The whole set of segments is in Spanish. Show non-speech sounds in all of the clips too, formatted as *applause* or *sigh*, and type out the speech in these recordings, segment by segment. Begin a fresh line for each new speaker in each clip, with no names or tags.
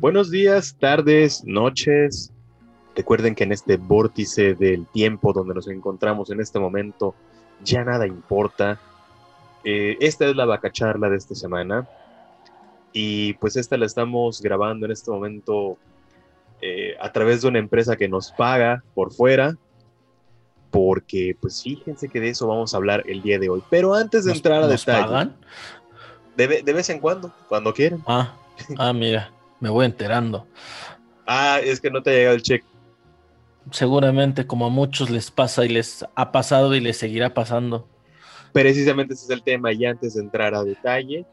Buenos días, tardes, noches. Recuerden que en este vórtice del tiempo donde nos encontramos en este momento, ya nada importa. Eh, esta es la vaca charla de esta semana. Y pues esta la estamos grabando en este momento eh, a través de una empresa que nos paga por fuera. Porque pues fíjense que de eso vamos a hablar el día de hoy. Pero antes de entrar a
¿Nos
detalle,
pagan?
de, de vez en cuando, cuando quieren.
Ah, ah, mira, me voy enterando.
Ah, es que no te ha llegado el cheque.
Seguramente como a muchos les pasa y les ha pasado y les seguirá pasando.
Precisamente ese es el tema. Y antes de entrar a detalle,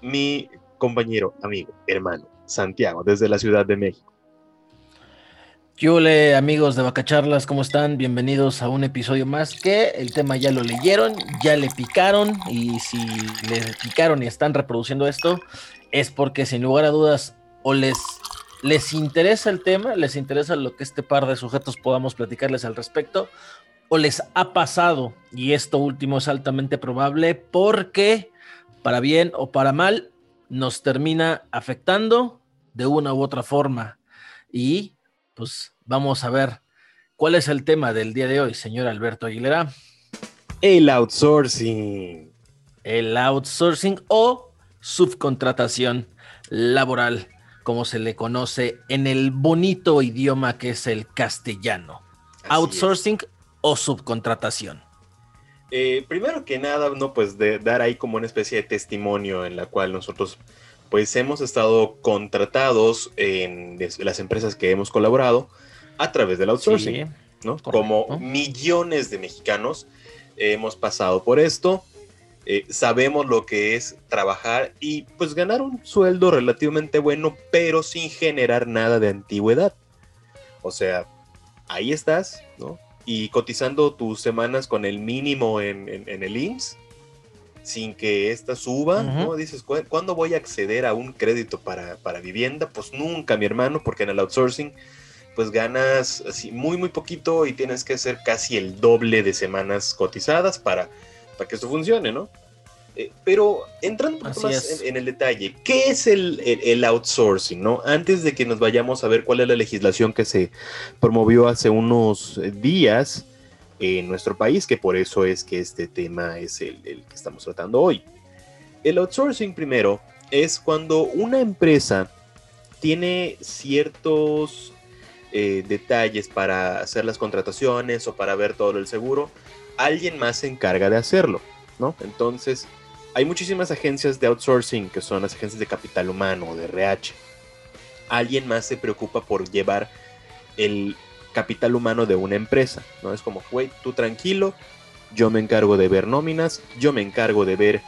mi compañero, amigo, hermano, Santiago, desde la Ciudad de México.
¿Qué ole, amigos de Bacacharlas? ¿Cómo están? Bienvenidos a un episodio más que el tema ya lo leyeron, ya le picaron y si le picaron y están reproduciendo esto es porque sin lugar a dudas o les, les interesa el tema, les interesa lo que este par de sujetos podamos platicarles al respecto o les ha pasado y esto último es altamente probable porque para bien o para mal nos termina afectando de una u otra forma y pues vamos a ver cuál es el tema del día de hoy, señor Alberto Aguilera.
El outsourcing.
El outsourcing o subcontratación laboral, como se le conoce en el bonito idioma que es el castellano.
Así
outsourcing o subcontratación.
Eh, primero que nada, no, pues de dar ahí como una especie de testimonio en la cual nosotros pues hemos estado contratados en las empresas que hemos colaborado a través del outsourcing,
Sí,
¿no?
correcto.
Como millones de mexicanos hemos pasado por esto, eh, sabemos lo que es trabajar y pues ganar un sueldo relativamente bueno, pero sin generar nada de antigüedad. O sea, ahí estás, ¿no? Y cotizando tus semanas con el mínimo en, en- en el IMSS, sin que ésta suba, ¿no? Dices, "¿Cu- ¿cuándo voy a acceder a un crédito para, para vivienda? Pues nunca, mi hermano, porque en el outsourcing, pues ganas así muy, muy poquito y tienes que hacer casi el doble de semanas cotizadas para, para que esto funcione, ¿no? Eh, pero entrando un
Así
más en, en el detalle, ¿qué es el, el- el outsourcing, no? Antes de que nos vayamos a ver cuál es la legislación que se promovió hace unos eh, días en nuestro país, que por eso es que este tema es el, el que estamos tratando hoy. El outsourcing primero es cuando una empresa tiene ciertos eh, detalles para hacer las contrataciones o para ver todo el seguro, alguien más se encarga de hacerlo, ¿no? Entonces, hay muchísimas agencias de outsourcing que son las agencias de capital humano o de RH. Alguien más se preocupa por llevar el capital humano de una empresa, ¿no? Es como, güey, tú tranquilo, yo me encargo de ver nóminas, yo me encargo de ver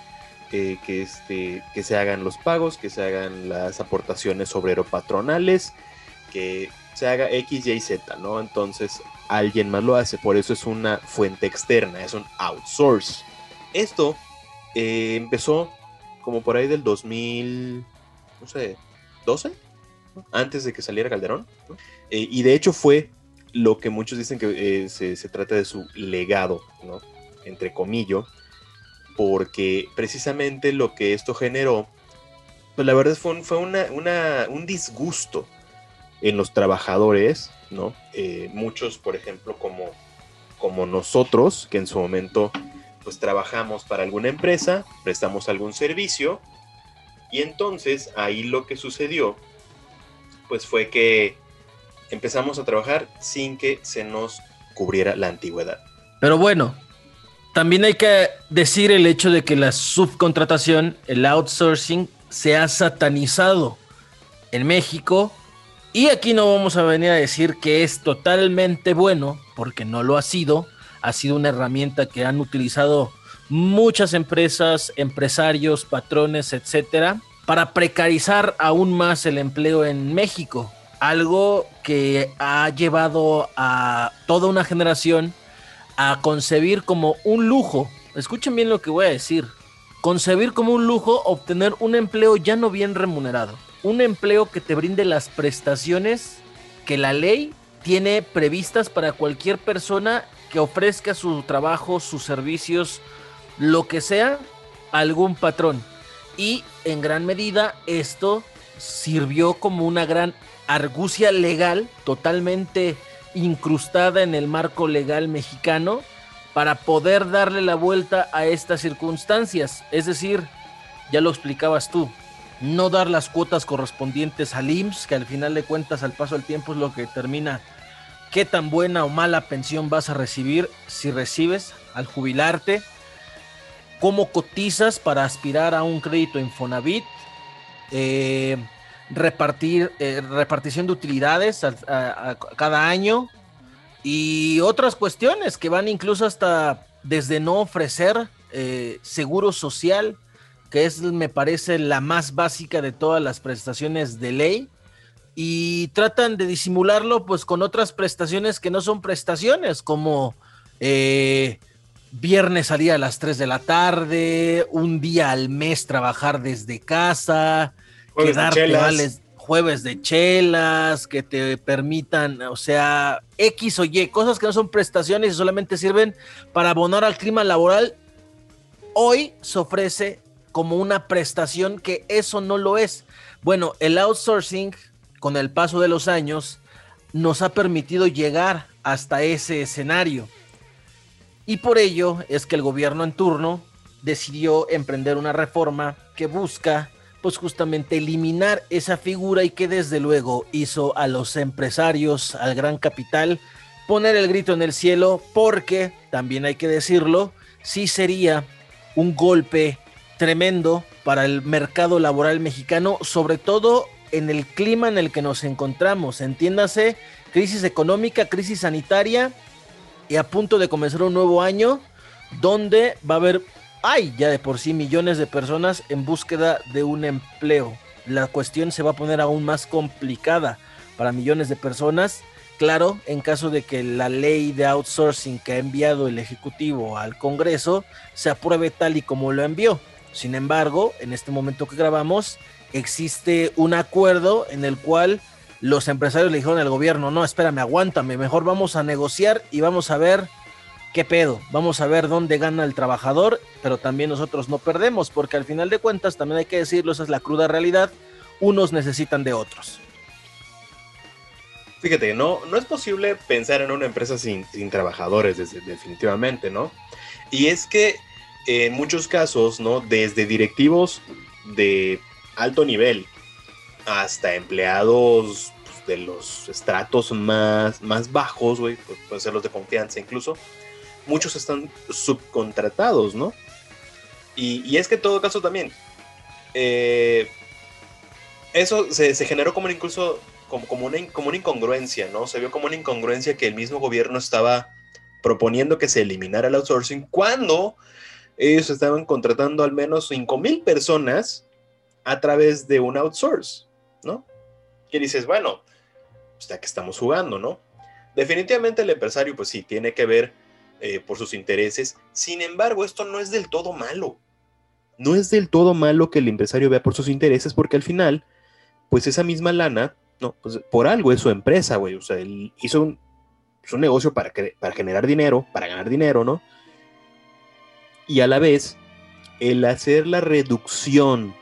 que, este, que se hagan los pagos, que se hagan las aportaciones obrero-patronales, que se haga X, Y, Z, ¿no? Entonces alguien más lo hace, por eso es una fuente externa, es un outsource. Esto eh, empezó como por ahí del 2000, no sé, 12, ¿no? antes de que saliera Calderón. Eh, y de hecho fue lo que muchos dicen que eh, se, trata de su legado, ¿no? Entre comillas, porque precisamente lo que esto generó, pues la verdad fue, un, fue una- un disgusto en los trabajadores, ¿no? Eh, muchos, por ejemplo, como, como nosotros, que en su momento pues trabajamos para alguna empresa, prestamos algún servicio, y entonces ahí lo que sucedió, pues fue que empezamos a trabajar sin que se nos cubriera la antigüedad.
Pero bueno, también hay que decir el hecho de que la subcontratación, el outsourcing, se ha satanizado en México. Y aquí no vamos a venir a decir que es totalmente bueno, porque no lo ha sido. Ha sido una herramienta que han utilizado muchas empresas, empresarios, patrones, etcétera, para precarizar aún más el empleo en México. Algo que ha llevado a toda una generación a concebir como un lujo. Escuchen bien lo que voy a decir. Concebir como un lujo obtener un empleo ya no bien remunerado. Un empleo que te brinde las prestaciones que la ley tiene previstas para cualquier persona que ofrezca su trabajo, sus servicios, lo que sea, algún patrón. Y en gran medida esto sirvió como una gran argucia legal totalmente incrustada en el marco legal mexicano para poder darle la vuelta a estas circunstancias. Es decir, ya lo explicabas tú, no dar las cuotas correspondientes al IMSS, que al final de cuentas al paso del tiempo es lo que determina qué tan buena o mala pensión vas a recibir si recibes al jubilarte, cómo cotizas para aspirar a un crédito Infonavit, eh, repartir, eh, repartición de utilidades a, cada año y otras cuestiones que van incluso hasta desde no ofrecer eh, seguro social, que es, me parece, la más básica de todas las prestaciones de ley. Y tratan de disimularlo pues con otras prestaciones que no son prestaciones, como eh, viernes salir a las 3 de la tarde, un día al mes trabajar desde casa, quedarte vales jueves de chelas, que te permitan, o sea, X o Y, cosas que no son prestaciones y solamente sirven para abonar al clima laboral. Hoy se ofrece como una prestación que eso no lo es. Bueno, el outsourcing, con el paso de los años, nos ha permitido llegar hasta ese escenario. Y por ello es que el gobierno en turno decidió emprender una reforma que busca pues justamente eliminar esa figura y que desde luego hizo a los empresarios, al gran capital, poner el grito en el cielo porque, también hay que decirlo, sí sería un golpe tremendo para el mercado laboral mexicano, sobre todo en el clima en el que nos encontramos. Entiéndase, crisis económica, crisis sanitaria y a punto de comenzar un nuevo año donde va a haber, hay ya de por sí millones de personas en búsqueda de un empleo. La cuestión se va a poner aún más complicada para millones de personas. Claro, en caso de que la ley de outsourcing que ha enviado el Ejecutivo al Congreso se apruebe tal y como lo envió. Sin embargo, en este momento que grabamos, existe un acuerdo en el cual los empresarios le dijeron al gobierno, no, espérame, aguántame, mejor vamos a negociar y vamos a ver qué pedo, vamos a ver dónde gana el trabajador, pero también nosotros no perdemos, porque al final de cuentas, también hay que decirlo, esa es la cruda realidad, unos necesitan de otros.
Fíjate, no, no es posible pensar en una empresa sin, trabajadores, definitivamente, ¿no? Y es que en muchos casos, ¿no? Desde directivos de alto nivel hasta empleados pues, de los estratos más, más bajos, güey, pues, pueden ser los de confianza incluso, muchos están subcontratados, ¿no? Y, es que en todo caso también, eh, eso se, generó como incluso como, como, una, como una incongruencia, ¿no? Se vio como una incongruencia que el mismo gobierno estaba proponiendo que se eliminara el outsourcing cuando ellos estaban contratando al menos 5 mil personas a través de un outsource, ¿no? Que dices, bueno, pues ya que estamos jugando, ¿no? Definitivamente el empresario, pues sí, tiene que ver eh, por sus intereses. Sin embargo, esto no es del todo malo. No es del todo malo que el empresario vea por sus intereses, porque al final, pues esa misma lana, no, pues por algo es su empresa, güey. O sea, él hizo un, un negocio para, para generar dinero, para ganar dinero, ¿no? Y a la vez el hacer la reducción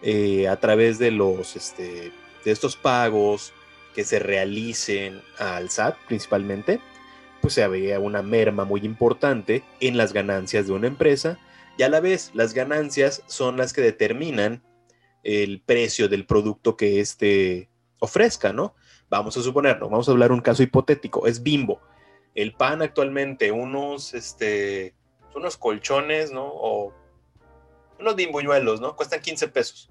eh, a través de los este, de estos pagos que se realicen al SAT principalmente, pues se había una merma muy importante en las ganancias de una empresa y a la vez las ganancias son las que determinan el precio del producto que éste ofrezca, ¿no? Vamos a suponerlo, vamos a hablar un caso hipotético, es Bimbo. El pan actualmente, unos, este, unos colchones, ¿no? O unos bimbuñuelos, ¿no? Cuestan 15 pesos.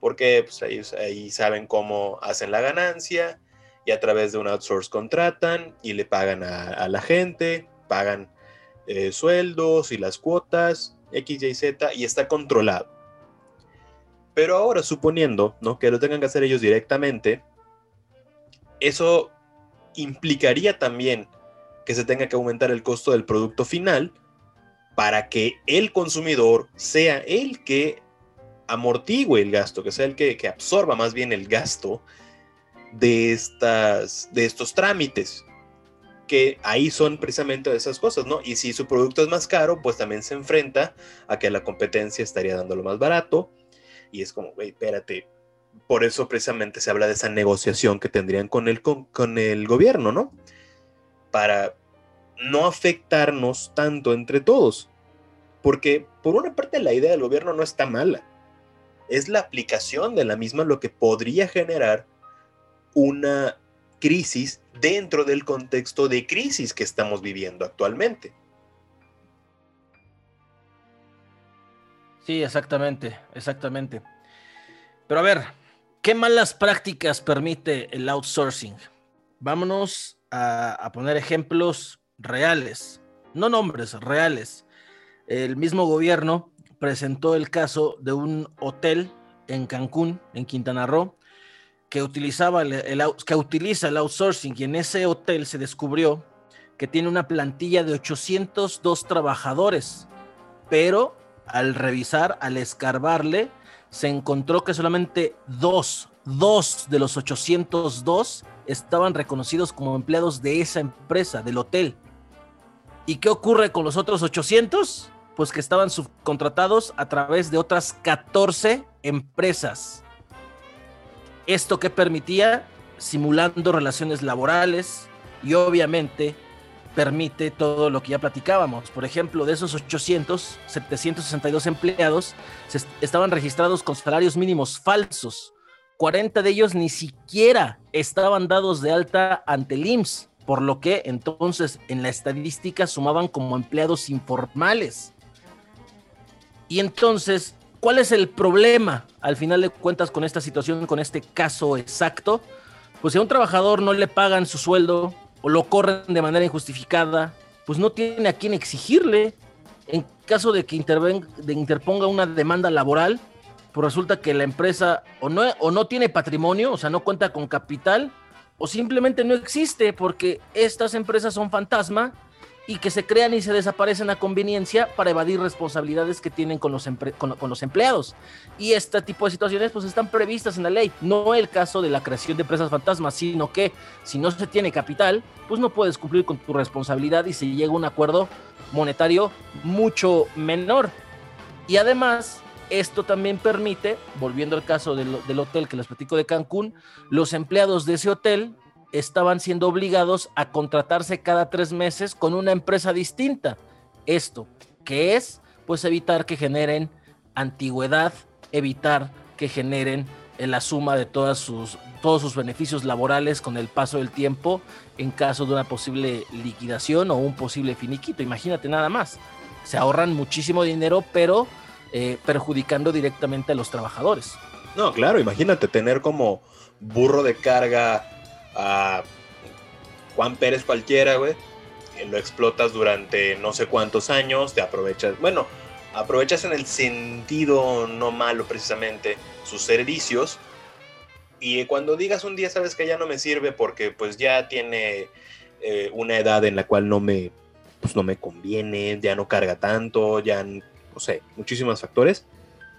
Porque pues, ahí, saben cómo hacen la ganancia y a través de un outsource contratan y le pagan a, la gente, pagan eh, sueldos y las cuotas, X, Y, Z, y está controlado. Pero ahora, suponiendo ¿no? que lo tengan que hacer ellos directamente, eso implicaría también que se tenga que aumentar el costo del producto final para que el consumidor sea el que amortigüe el gasto, que sea el que, absorba más bien el gasto de, estas, de estos trámites, que ahí son precisamente esas cosas, ¿no? Y si su producto es más caro, pues también se enfrenta a que la competencia estaría dándolo más barato. Y es como, güey, espérate, por eso precisamente se habla de esa negociación que tendrían con el, con, con el gobierno, ¿no? Para no afectarnos tanto entre todos. Porque por una parte la idea del gobierno no está mala. Es la aplicación de la misma lo que podría generar una crisis dentro del contexto de crisis que estamos viviendo actualmente.
Sí, exactamente, exactamente. Pero a ver, ¿qué malas prácticas permite el outsourcing? Vámonos a, a poner ejemplos reales, no nombres, reales. El mismo gobierno presentó el caso de un hotel en Cancún, en Quintana Roo, que, utilizaba el, que utiliza el outsourcing y en ese hotel se descubrió que tiene una plantilla de 802 trabajadores, pero al revisar, al escarbarle, se encontró que solamente dos, dos de los 802 estaban reconocidos como empleados de esa empresa, del hotel. ¿Y qué ocurre con los otros 800? Pues que estaban subcontratados a través de otras 14 empresas. Esto que permitía simulando relaciones laborales y obviamente permite todo lo que ya platicábamos. Por ejemplo, de esos 800, 762 empleados estaban registrados con salarios mínimos falsos. 40 de ellos ni siquiera estaban dados de alta ante el IMSS, por lo que entonces en la estadística sumaban como empleados informales. Y entonces ¿Cuál es el problema al final de cuentas con esta situación, con este caso exacto? Pues si a un trabajador no le pagan su sueldo o lo corren de manera injustificada, pues no tiene a quién exigirle. En caso de que interponga una demanda laboral, pues resulta que la empresa o no, o no tiene patrimonio, o sea, no cuenta con capital, o simplemente no existe porque estas empresas son fantasma y que se crean y se desaparecen a conveniencia para evadir responsabilidades que tienen con los, con, los empleados. Y este tipo de situaciones pues están previstas en la ley. No el caso de la creación de empresas fantasmas, sino que si no se tiene capital, pues no puedes cumplir con tu responsabilidad y se llega a un acuerdo monetario mucho menor. Y además, esto también permite, volviendo al caso del, hotel que les platico de Cancún, los empleados de ese hotel estaban siendo obligados a contratarse cada tres meses con una empresa distinta. Esto, que es, pues evitar que generen antigüedad, evitar que generen la suma de todas sus, todos sus beneficios laborales con el paso del tiempo en caso de una posible liquidación o un posible finiquito. Imagínate nada más. Se ahorran muchísimo dinero, pero eh, perjudicando directamente a los trabajadores.
No, claro, imagínate tener como burro de carga a Juan Pérez cualquiera, güey. Lo explotas durante no sé cuántos años, te aprovechas, bueno, aprovechas en el sentido no malo precisamente sus servicios. Y cuando digas un día, sabes que ya no me sirve porque pues ya tiene eh, una edad en la cual no me, pues no me conviene, ya no carga tanto, ya, no sé, muchísimos factores,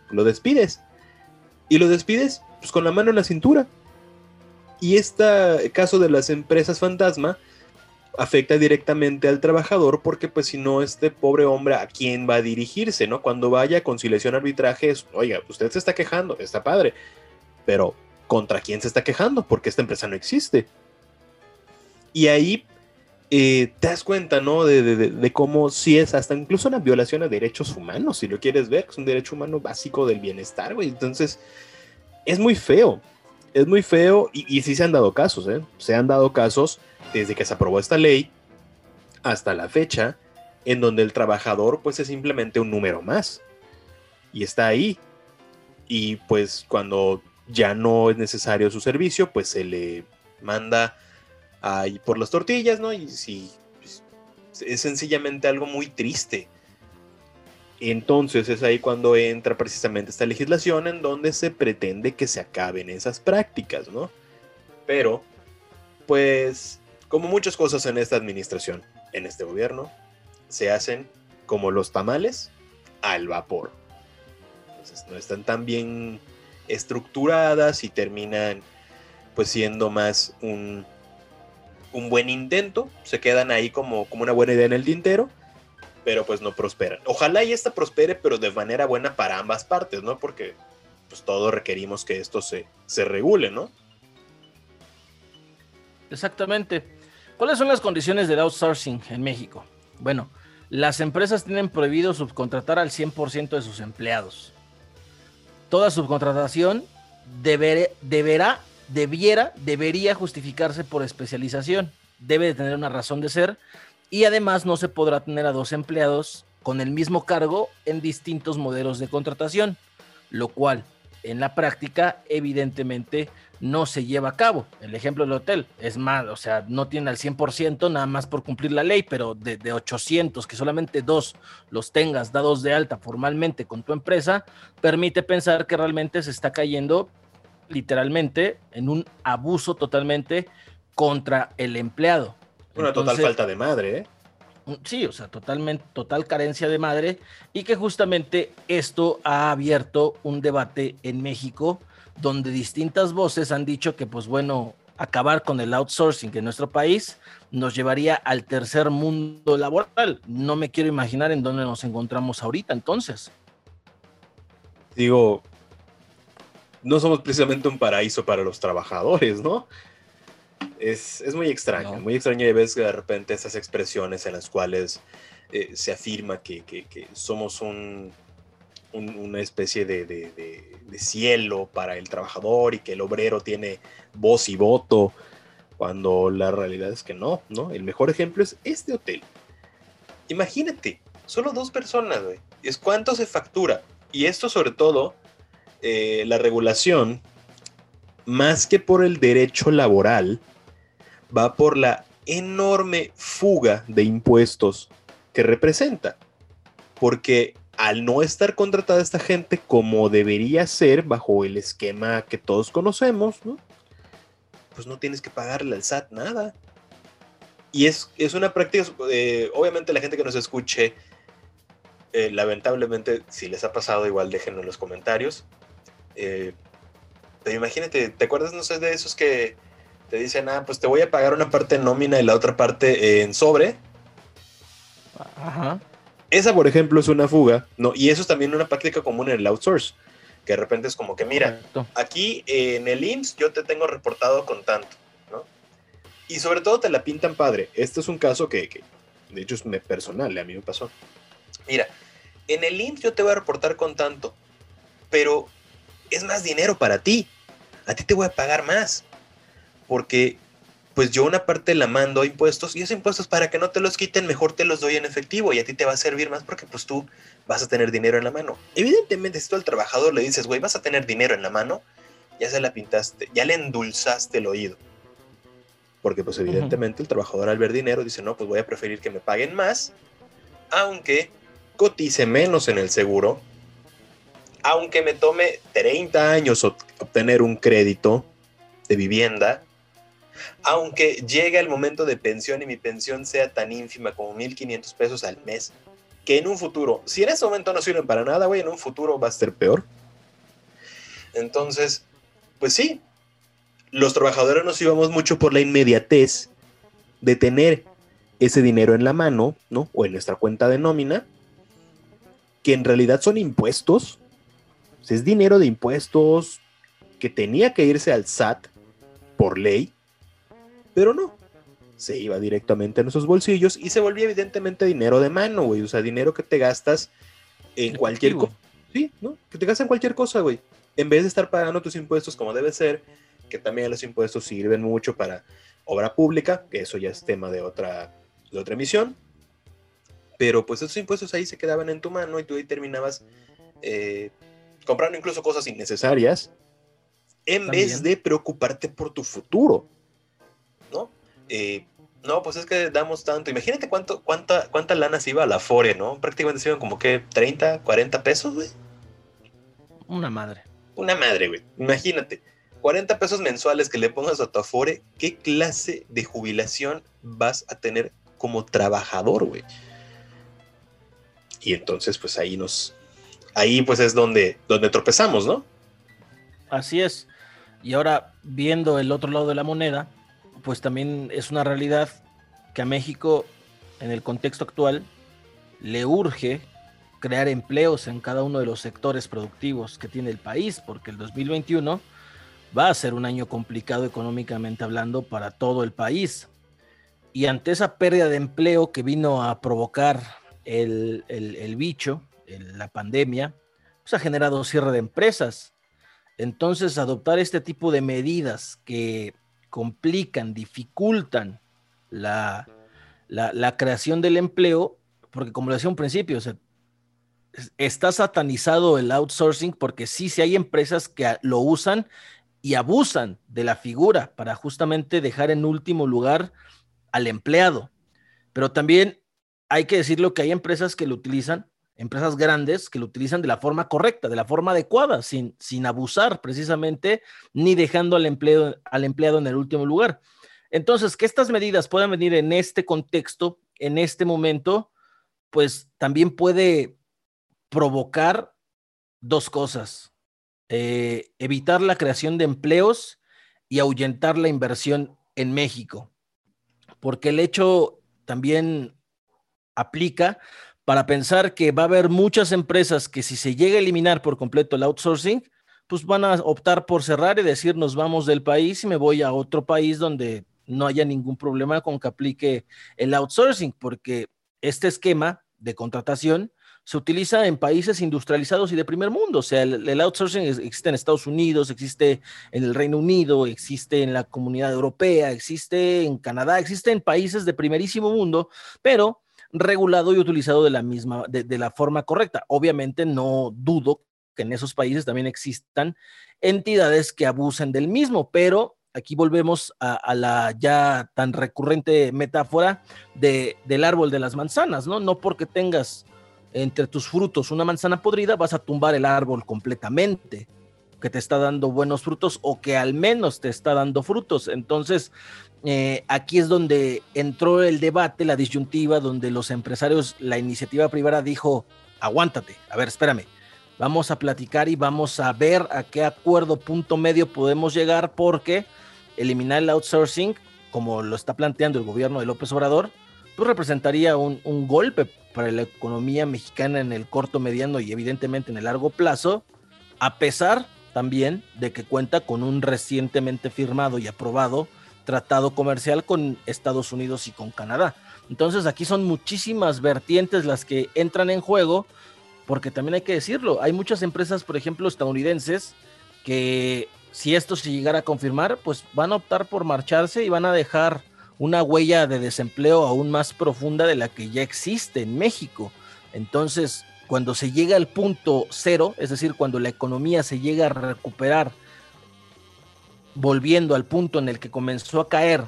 lo despides. Y lo despides pues con la mano en la cintura y este caso de las empresas fantasma afecta directamente al trabajador porque pues si no este pobre hombre a quién va a dirigirse, ¿no? Cuando vaya a conciliación arbitraje oiga, usted se está quejando, está padre, pero ¿contra quién se está quejando? Porque esta empresa no existe. Y ahí eh, te das cuenta, ¿no? De, de, cómo si es hasta incluso una violación a derechos humanos, si lo quieres ver, es un derecho humano básico del bienestar, güey. Entonces, es muy feo es muy feo y, y sí se han dado casos, ¿eh? Se han dado casos desde que se aprobó esta ley hasta la fecha en donde el trabajador pues es simplemente un número más y está ahí. Y pues cuando ya no es necesario su servicio, pues se le manda ahí por las tortillas, ¿no? Y sí, pues, es sencillamente algo muy triste entonces es ahí cuando entra precisamente esta legislación en donde se pretende que se acaben esas prácticas, ¿no? Pero, pues, como muchas cosas en esta administración, en este gobierno, se hacen como los tamales al vapor. Entonces no están tan bien estructuradas y terminan pues siendo más un, un buen intento, se quedan ahí como, como una buena idea en el tintero pero pues no prosperan. Ojalá y esta prospere, pero de manera buena para ambas partes, ¿no? Porque pues todos requerimos que esto se, se regule, ¿no?
Exactamente. ¿Cuáles son las condiciones del outsourcing en México? Bueno, las empresas tienen prohibido subcontratar al 100% de sus empleados. Toda subcontratación deberá, debiera, debería justificarse por especialización. Debe de tener una razón de ser y además no se podrá tener a dos empleados con el mismo cargo en distintos modelos de contratación, lo cual en la práctica evidentemente no se lleva a cabo. El ejemplo del hotel es más, o sea, no tiene al 100% nada más por cumplir la ley, pero de, de, 800 que solamente dos los tengas dados de alta formalmente con tu empresa, permite pensar que realmente se está cayendo literalmente en un abuso totalmente contra el empleado.
Una total falta de madre, ¿eh?
Sí, o sea, totalmente, total carencia de madre y que justamente esto ha abierto un debate en México donde distintas voces han dicho que, pues bueno, acabar con el outsourcing en nuestro país nos llevaría al tercer mundo laboral. No me quiero imaginar en dónde nos encontramos ahorita, entonces.
Digo, no somos precisamente un paraíso para los trabajadores, ¿no? Es, muy extraño, muy extraño y ves de repente esas expresiones en las cuales eh, se afirma que, somos un, una especie de, cielo para el trabajador y que el obrero tiene voz y voto, cuando la realidad es que no, ¿no? El mejor ejemplo es este hotel. Imagínate, solo dos personas, güey. Es cuánto se factura. Y esto sobre todo, eh, la regulación, más que por el derecho laboral, va por la enorme fuga de impuestos que representa. Porque al no estar contratada esta gente como debería ser bajo el esquema que todos conocemos, pues no tienes que pagarle al SAT nada. Y es, es una práctica, eh, obviamente la gente que nos escuche, eh, lamentablemente, si les ha pasado, igual déjenlo en los comentarios. Eh, pero imagínate, ¿te acuerdas, no sé, de esos que te dicen, ah, pues te voy a pagar una parte en nómina y la otra parte en sobre.
Ajá.
Esa, por ejemplo, es una fuga, ¿no? Y eso es también una práctica común en el outsource, que de repente es como que, mira, aquí en el IMSS yo te tengo reportado con tanto, ¿no? Y sobre todo te la pintan padre. Este es un caso que, que de hecho, es personal, a mí me pasó. Mira, en el IMSS yo te voy a reportar con tanto, pero es más dinero para ti. A ti te voy a pagar más porque pues yo una parte la mando a impuestos y esos impuestos para que no te los quiten, mejor te los doy en efectivo y a ti te va a servir más porque pues tú vas a tener dinero en la mano. Evidentemente, si tú al trabajador le dices, güey, vas a tener dinero en la mano, ya se la pintaste, ya le endulzaste el oído. Porque pues evidentemente el trabajador al ver dinero dice, no, pues voy a preferir que me paguen más, aunque cotice menos en el seguro, aunque me tome 30 años obtener un crédito de vivienda, aunque llegue el momento de pensión y mi pensión sea tan ínfima como 1.500 pesos al mes, que en un futuro, si en ese momento no sirven para nada, güey, en un futuro va a ser peor. Entonces, pues sí, los trabajadores nos íbamos mucho por la inmediatez de tener ese dinero en la mano, ¿no? O en nuestra cuenta de nómina, que en realidad son impuestos. Es dinero de impuestos que tenía que irse al SAT por ley pero no, se iba directamente a nuestros bolsillos y se volvía evidentemente dinero de mano, güey. O sea, dinero que te gastas en cualquier cosa. Sí, ¿no? Que te gastas en cualquier cosa, güey. En vez de estar pagando tus impuestos como debe ser, que también los impuestos sirven mucho para obra pública, que eso ya es tema de otra, de otra emisión. Pero pues esos impuestos ahí se quedaban en tu mano y tú ahí terminabas eh, comprando incluso cosas innecesarias en vez de preocuparte por tu futuro. ¿no? Eh, no, pues es que damos tanto. Imagínate cuánto, cuánta, cuánta lana se iba a la Afore, ¿no? Prácticamente se iban como que 30, 40 pesos, güey.
Una madre.
Una madre, güey. Imagínate. 40 pesos mensuales que le pongas a tu Afore, ¿qué clase de jubilación vas a tener como trabajador, güey? Y entonces, pues ahí nos. Ahí, pues es donde, donde tropezamos, ¿no?
Así es. Y ahora, viendo el otro lado de la moneda, pues también es una realidad que a México, en el contexto actual, le urge crear empleos en cada uno de los sectores productivos que tiene el país, porque el 2021 va a ser un año complicado económicamente hablando para todo el país. Y ante esa pérdida de empleo que vino a provocar el, bicho, la pandemia, pues ha generado cierre de empresas. Entonces, adoptar este tipo de medidas que complican, dificultan la, la, creación del empleo, porque como lo decía un principio, está satanizado el outsourcing porque sí, sí hay empresas que lo usan y abusan de la figura para justamente dejar en último lugar al empleado. Pero también hay que decirlo que hay empresas que lo utilizan, empresas grandes que lo utilizan de la forma correcta, de la forma adecuada, sin, sin abusar precisamente, ni dejando al, al empleado en el último lugar. Entonces, que estas medidas puedan venir en este contexto, en este momento, pues también puede provocar dos cosas. Eh, evitar la creación de empleos y ahuyentar la inversión en México. Porque el hecho también aplica para pensar que va a haber muchas empresas que si se llega a eliminar por completo el outsourcing, pues van a optar por cerrar y decir nos vamos del país y me voy a otro país donde no haya ningún problema con que aplique el outsourcing, porque este esquema de contratación se utiliza en países industrializados y de primer mundo. O sea, el, outsourcing existe en Estados Unidos, existe en el Reino Unido, existe en la comunidad europea, existe en Canadá, existe en países de primerísimo mundo, pero regulado y utilizado de la misma, de la forma correcta. Obviamente no dudo que en esos países también existan entidades que abusen del mismo, pero aquí volvemos a, la ya tan recurrente metáfora de, del árbol de las manzanas, ¿no? No porque tengas entre tus frutos una manzana podrida, vas a tumbar el árbol completamente, que te está dando buenos frutos o que al menos te está dando frutos. Entonces, eh, aquí es donde entró el debate, la disyuntiva, donde los empresarios, la iniciativa privada dijo, aguántate, a ver, espérame, vamos a platicar y vamos a ver a qué acuerdo punto medio podemos llegar porque eliminar el outsourcing, como lo está planteando el gobierno de López Obrador, pues representaría un, golpe para la economía mexicana en el corto, mediano y evidentemente en el largo plazo, a pesar también de que cuenta con un recientemente firmado y aprobado tratado comercial con Estados Unidos y con Canadá. Entonces aquí son muchísimas vertientes las que entran en juego, porque también hay que decirlo, hay muchas empresas, por ejemplo, estadounidenses, que si esto se llegara a confirmar, pues van a optar por marcharse y van a dejar una huella de desempleo aún más profunda de la que ya existe en México. Entonces, cuando se llega al punto cero, es decir, cuando la economía se llega a recuperar, volviendo al punto en el que comenzó a caer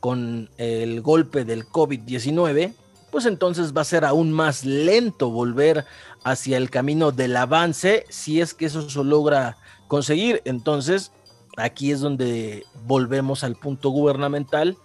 con el golpe del COVID-19, pues entonces va a ser aún más lento volver hacia el camino del avance si es que eso se logra conseguir. Entonces, aquí es donde volvemos al punto gubernamental,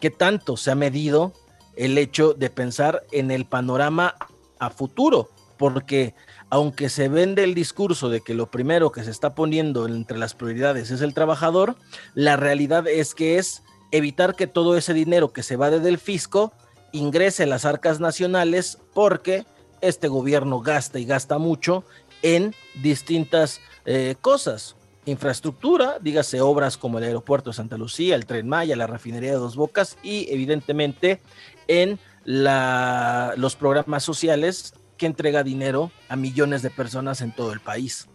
que tanto se ha medido el hecho de pensar en el panorama a futuro, porque aunque se vende el discurso de que lo primero que se está poniendo entre las prioridades es el trabajador, la realidad es que es evitar que todo ese dinero que se va desde el fisco ingrese a las arcas nacionales porque este gobierno gasta y gasta mucho en distintas eh, cosas. Infraestructura, dígase obras como el aeropuerto de Santa Lucía, el tren Maya, la refinería de Dos Bocas y evidentemente en los programas sociales que entrega dinero a millones de personas en todo el país.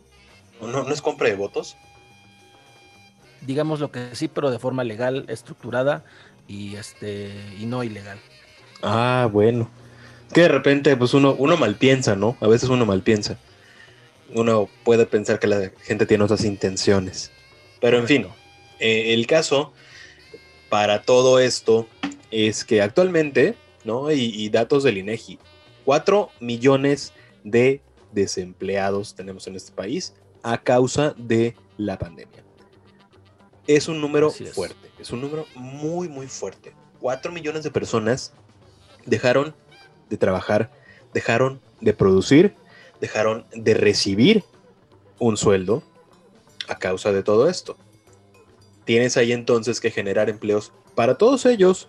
¿No, no es compra de votos?
Digamos lo que sí, pero de forma legal, estructurada y, este, y no ilegal.
Ah, bueno. Que de repente, pues uno, uno mal piensa, ¿no? A veces uno mal piensa uno puede pensar que la gente tiene otras intenciones. Pero en fin, eh, el caso para todo esto es que actualmente, ¿no? Y, datos del INEGI, 4 millones de desempleados tenemos en este país a causa de la pandemia. Es un número fuerte, es un número muy, muy fuerte. 4 millones de personas dejaron de trabajar, dejaron de producir dejaron de recibir un sueldo a causa de todo esto. Tienes ahí entonces que generar empleos para todos ellos,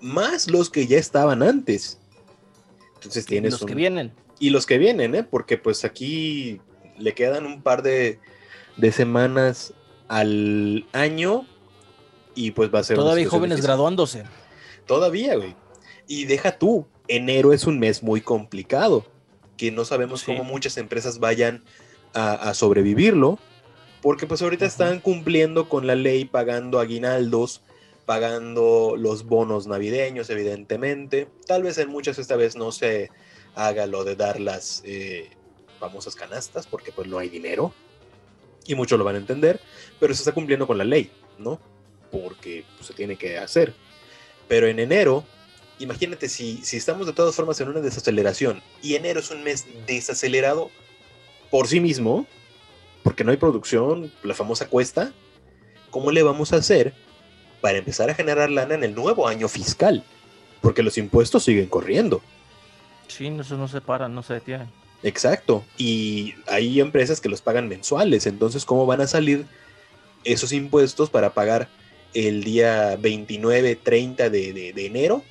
más los que ya estaban antes. Entonces tienes...
los que vienen.
Y los que vienen, ¿eh? Porque pues aquí le quedan un par de, de semanas al año y pues va a ser...
Todavía jóvenes graduándose.
Todavía, güey. Y deja tú, enero es un mes muy complicado, que no sabemos cómo muchas empresas vayan a, sobrevivirlo, porque pues ahorita están cumpliendo con la ley pagando aguinaldos, pagando los bonos navideños, evidentemente. Tal vez en muchas esta vez no se haga lo de dar las eh, famosas canastas, porque pues no hay dinero, y muchos lo van a entender, pero se está cumpliendo con la ley, ¿no? Porque pues, se tiene que hacer. Pero en enero, imagínate si, si estamos de todas formas en una desaceleración, y enero es un mes desacelerado por sí mismo, porque no hay producción, la famosa cuesta, ¿cómo le vamos a hacer para empezar a generar lana en el nuevo año fiscal? Porque los impuestos siguen corriendo.
Sí, eso no se para, no se detienen.
Exacto. Y hay empresas que los pagan mensuales. Entonces, ¿cómo van a salir esos impuestos para pagar el día 29, 30 de, enero?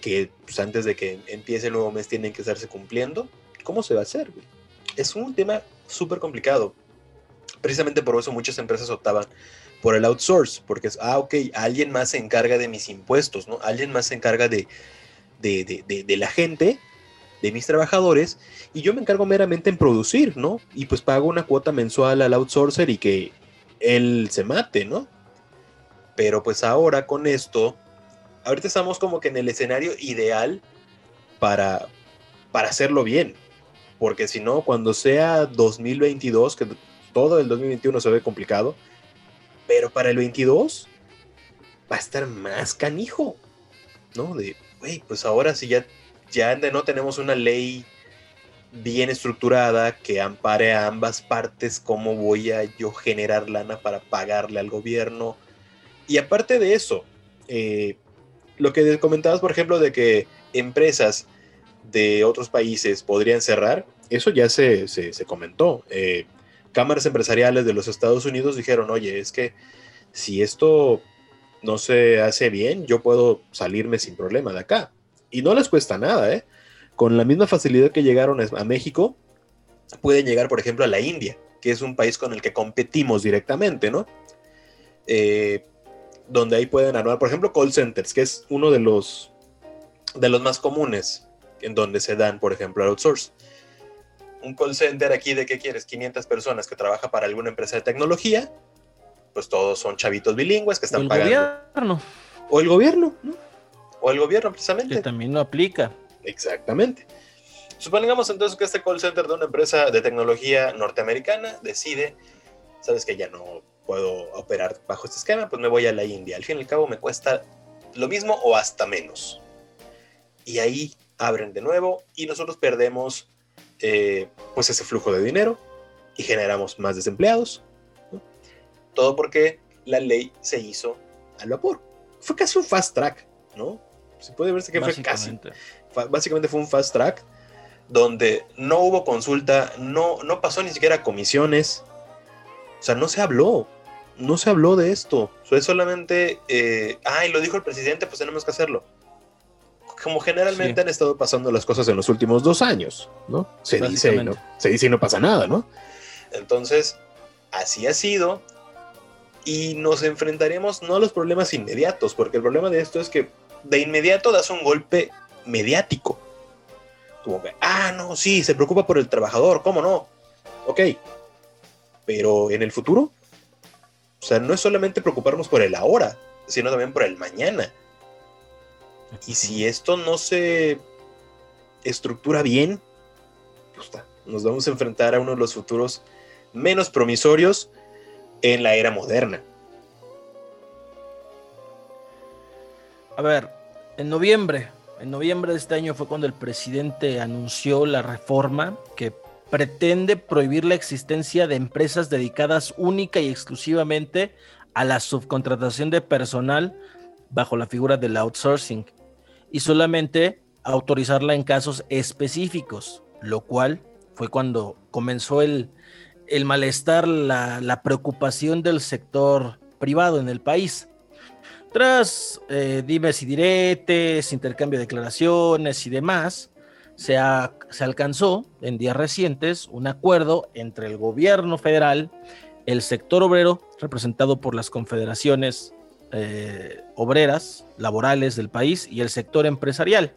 Que pues, antes de que empiece el nuevo mes tienen que estarse cumpliendo. ¿Cómo se va a hacer? Es un tema súper complicado. Precisamente por eso muchas empresas optaban por el outsource, porque es, ah, ok, alguien más se encarga de mis impuestos, ¿no? Alguien más se encarga de, de, de la gente de mis trabajadores y yo me encargo meramente en producir, ¿no? Y pues pago una cuota mensual al outsourcer y que él se mate, ¿no? Pero pues ahora con esto, ahorita estamos como que en el escenario ideal para, para hacerlo bien. Porque si no, cuando sea 2022, que todo el 2021 se ve complicado, pero para el 22 va a estar más canijo, ¿no? De, güey, pues ahora sí ya ya no tenemos una ley bien estructurada que ampare a ambas partes, cómo voy a yo generar lana para pagarle al gobierno. Y aparte de eso, eh, lo que comentabas, por ejemplo, de que empresas de otros países podrían cerrar, eso ya se, comentó. Eh, cámaras empresariales de los Estados Unidos dijeron, oye, es que si esto no se hace bien, yo puedo salirme sin problema de acá. Y no les cuesta nada, ¿eh? Con la misma facilidad que llegaron a México, pueden llegar, por ejemplo, a la India, que es un país con el que competimos directamente, ¿no? Eh, donde ahí pueden anuar, por ejemplo, call centers, que es uno de los, de los más comunes en donde se dan, por ejemplo, outsource. Un call center aquí de qué quieres, 500 personas que trabaja para alguna empresa de tecnología, pues todos son chavitos bilingües que están el pagando. Gobierno. O el gobierno, ¿no? o el gobierno precisamente.
Que también lo aplica.
Exactamente. Supongamos entonces que este call center de una empresa de tecnología norteamericana decide, sabes que ya no puedo operar bajo este esquema, pues me voy a la India. Al fin y al cabo me cuesta lo mismo o hasta menos. Y ahí abren de nuevo y nosotros perdemos eh, pues ese flujo de dinero y generamos más desempleados. Todo porque la ley se hizo al vapor. Fue casi un fast track, ¿no? Se puede verse que fue casi. Básicamente fue un fast track donde no hubo consulta, no, no pasó ni siquiera comisiones. O sea, no se habló. No se habló de esto. Fue solamente, eh, ay, lo dijo el presidente, pues tenemos que hacerlo. Como generalmente han estado pasando las cosas en los últimos dos años, ¿no? Se dice, ¿no? se dice y no pasa nada, ¿no? Entonces, así ha sido. Y nos enfrentaremos no a los problemas inmediatos, porque el problema de esto es que de inmediato das un golpe mediático. Como que, ah, no, sí, se preocupa por el trabajador, ¿cómo no? Ok, pero en el futuro, o sea, no es solamente preocuparnos por el ahora, sino también por el mañana. Y si esto no se estructura bien, pues, nos vamos a enfrentar a uno de los futuros menos promisorios en la era moderna.
A ver, en noviembre, en noviembre de este año fue cuando el presidente anunció la reforma que pretende prohibir la existencia de empresas dedicadas única y exclusivamente a la subcontratación de personal bajo la figura del outsourcing y solamente autorizarla en casos específicos, lo cual fue cuando comenzó el, malestar, la, la preocupación del sector privado en el país. Tras eh, dimes y diretes, intercambio de declaraciones y demás, se, se alcanzó en días recientes un acuerdo entre el gobierno federal, el sector obrero, representado por las confederaciones eh, obreras, laborales del país y el sector empresarial.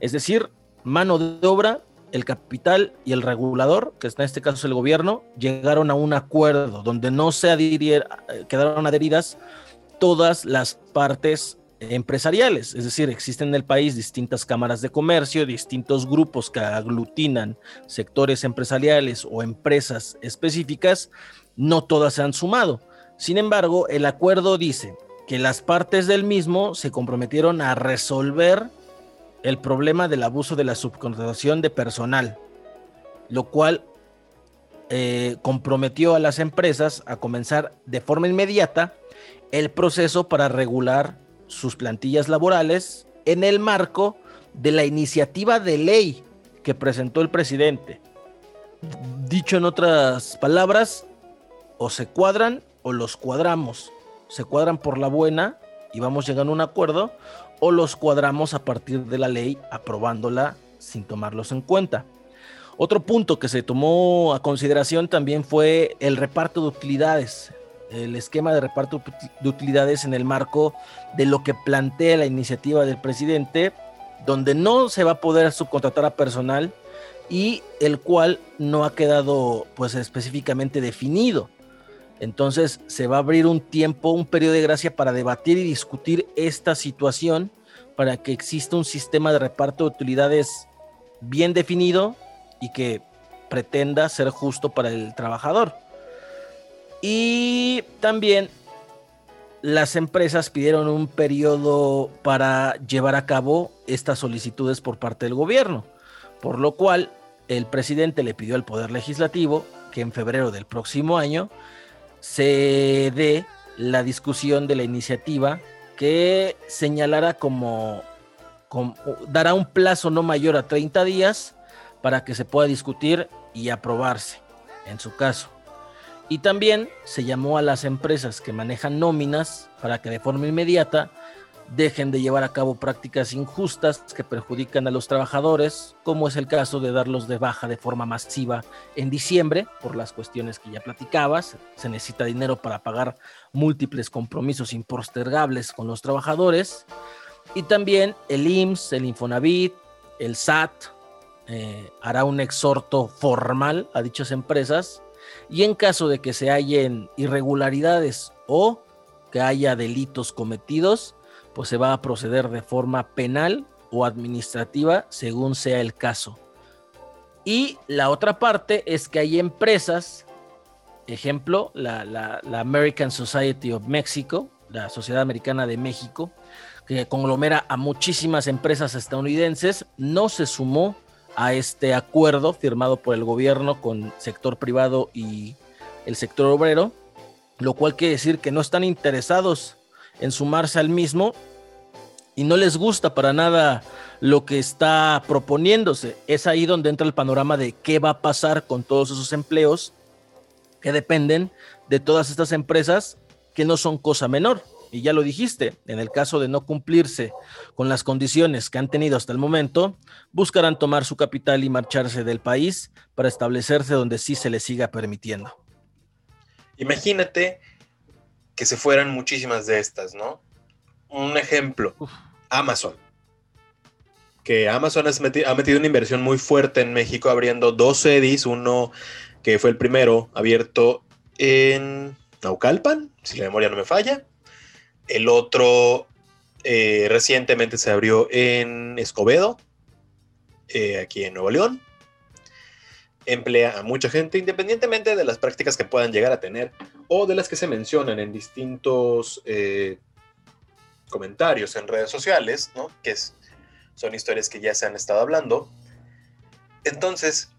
Es decir, mano de obra, el capital y el regulador, que es en este caso el gobierno, llegaron a un acuerdo donde no se quedaron adheridas todas las partes empresariales, es decir, existen en el país distintas cámaras de comercio, distintos grupos que aglutinan sectores empresariales o empresas específicas, no todas se han sumado. Sin embargo, el acuerdo dice que las partes del mismo se comprometieron a resolver el problema del abuso de la subcontratación de personal, lo cual eh, comprometió a las empresas a comenzar de forma inmediata el proceso para regular sus plantillas laborales en el marco de la iniciativa de ley que presentó el presidente. Dicho en otras palabras, o se cuadran o los cuadramos se cuadran por la buena y vamos llegando a un acuerdo, o los cuadramos a partir de la ley aprobándola sin tomarlos en cuenta. Otro punto que se tomó a consideración también fue el reparto de utilidades, el esquema de reparto de utilidades en el marco de lo que plantea la iniciativa del presidente, donde no se va a poder subcontratar a personal y el cual no ha quedado pues específicamente definido. Entonces se va a abrir un tiempo, un periodo de gracia para debatir y discutir esta situación para que exista un sistema de reparto de utilidades bien definido y que pretenda ser justo para el trabajador. Y también las empresas pidieron un periodo para llevar a cabo estas solicitudes por parte del gobierno, por lo cual el presidente le pidió al Poder Legislativo que en febrero del próximo año se dé la discusión de la iniciativa que señalará como, dará un plazo no mayor a 30 días para que se pueda discutir y aprobarse en su caso. Y también se llamó a las empresas que manejan nóminas para que de forma inmediata dejen de llevar a cabo prácticas injustas que perjudican a los trabajadores, como es el caso de darlos de baja de forma masiva en diciembre, por las cuestiones que ya platicabas. Se necesita dinero para pagar múltiples compromisos impostergables con los trabajadores. Y también el IMSS, el Infonavit, el SAT, eh, hará un exhorto formal a dichas empresas y en caso de que se hallen irregularidades o que haya delitos cometidos, pues se va a proceder de forma penal o administrativa según sea el caso. Y la otra parte es que hay empresas, ejemplo, la, American Society of Mexico, la Sociedad Americana de México, que conglomera a muchísimas empresas estadounidenses, no se sumó a este acuerdo firmado por el gobierno con sector privado y el sector obrero, lo cual quiere decir que no están interesados en sumarse al mismo y no les gusta para nada lo que está proponiéndose. Es ahí donde entra el panorama de qué va a pasar con todos esos empleos que dependen de todas estas empresas que no son cosa menor. Y ya lo dijiste, en el caso de no cumplirse con las condiciones que han tenido hasta el momento, buscarán tomar su capital y marcharse del país para establecerse donde sí se les siga permitiendo.
Imagínate que se fueran muchísimas de estas, ¿no? Un ejemplo, Amazon. Que Amazon ha metido una inversión muy fuerte en México, abriendo dos sedis, uno que fue el primero abierto en Naucalpan, si la memoria no me falla. El otro eh, recientemente se abrió en Escobedo, eh, aquí en Nuevo León emplea a mucha gente, independientemente de las prácticas que puedan llegar a tener o de las que se mencionan en distintos eh, comentarios en redes sociales, ¿no? que son historias que ya se han estado hablando. Entonces,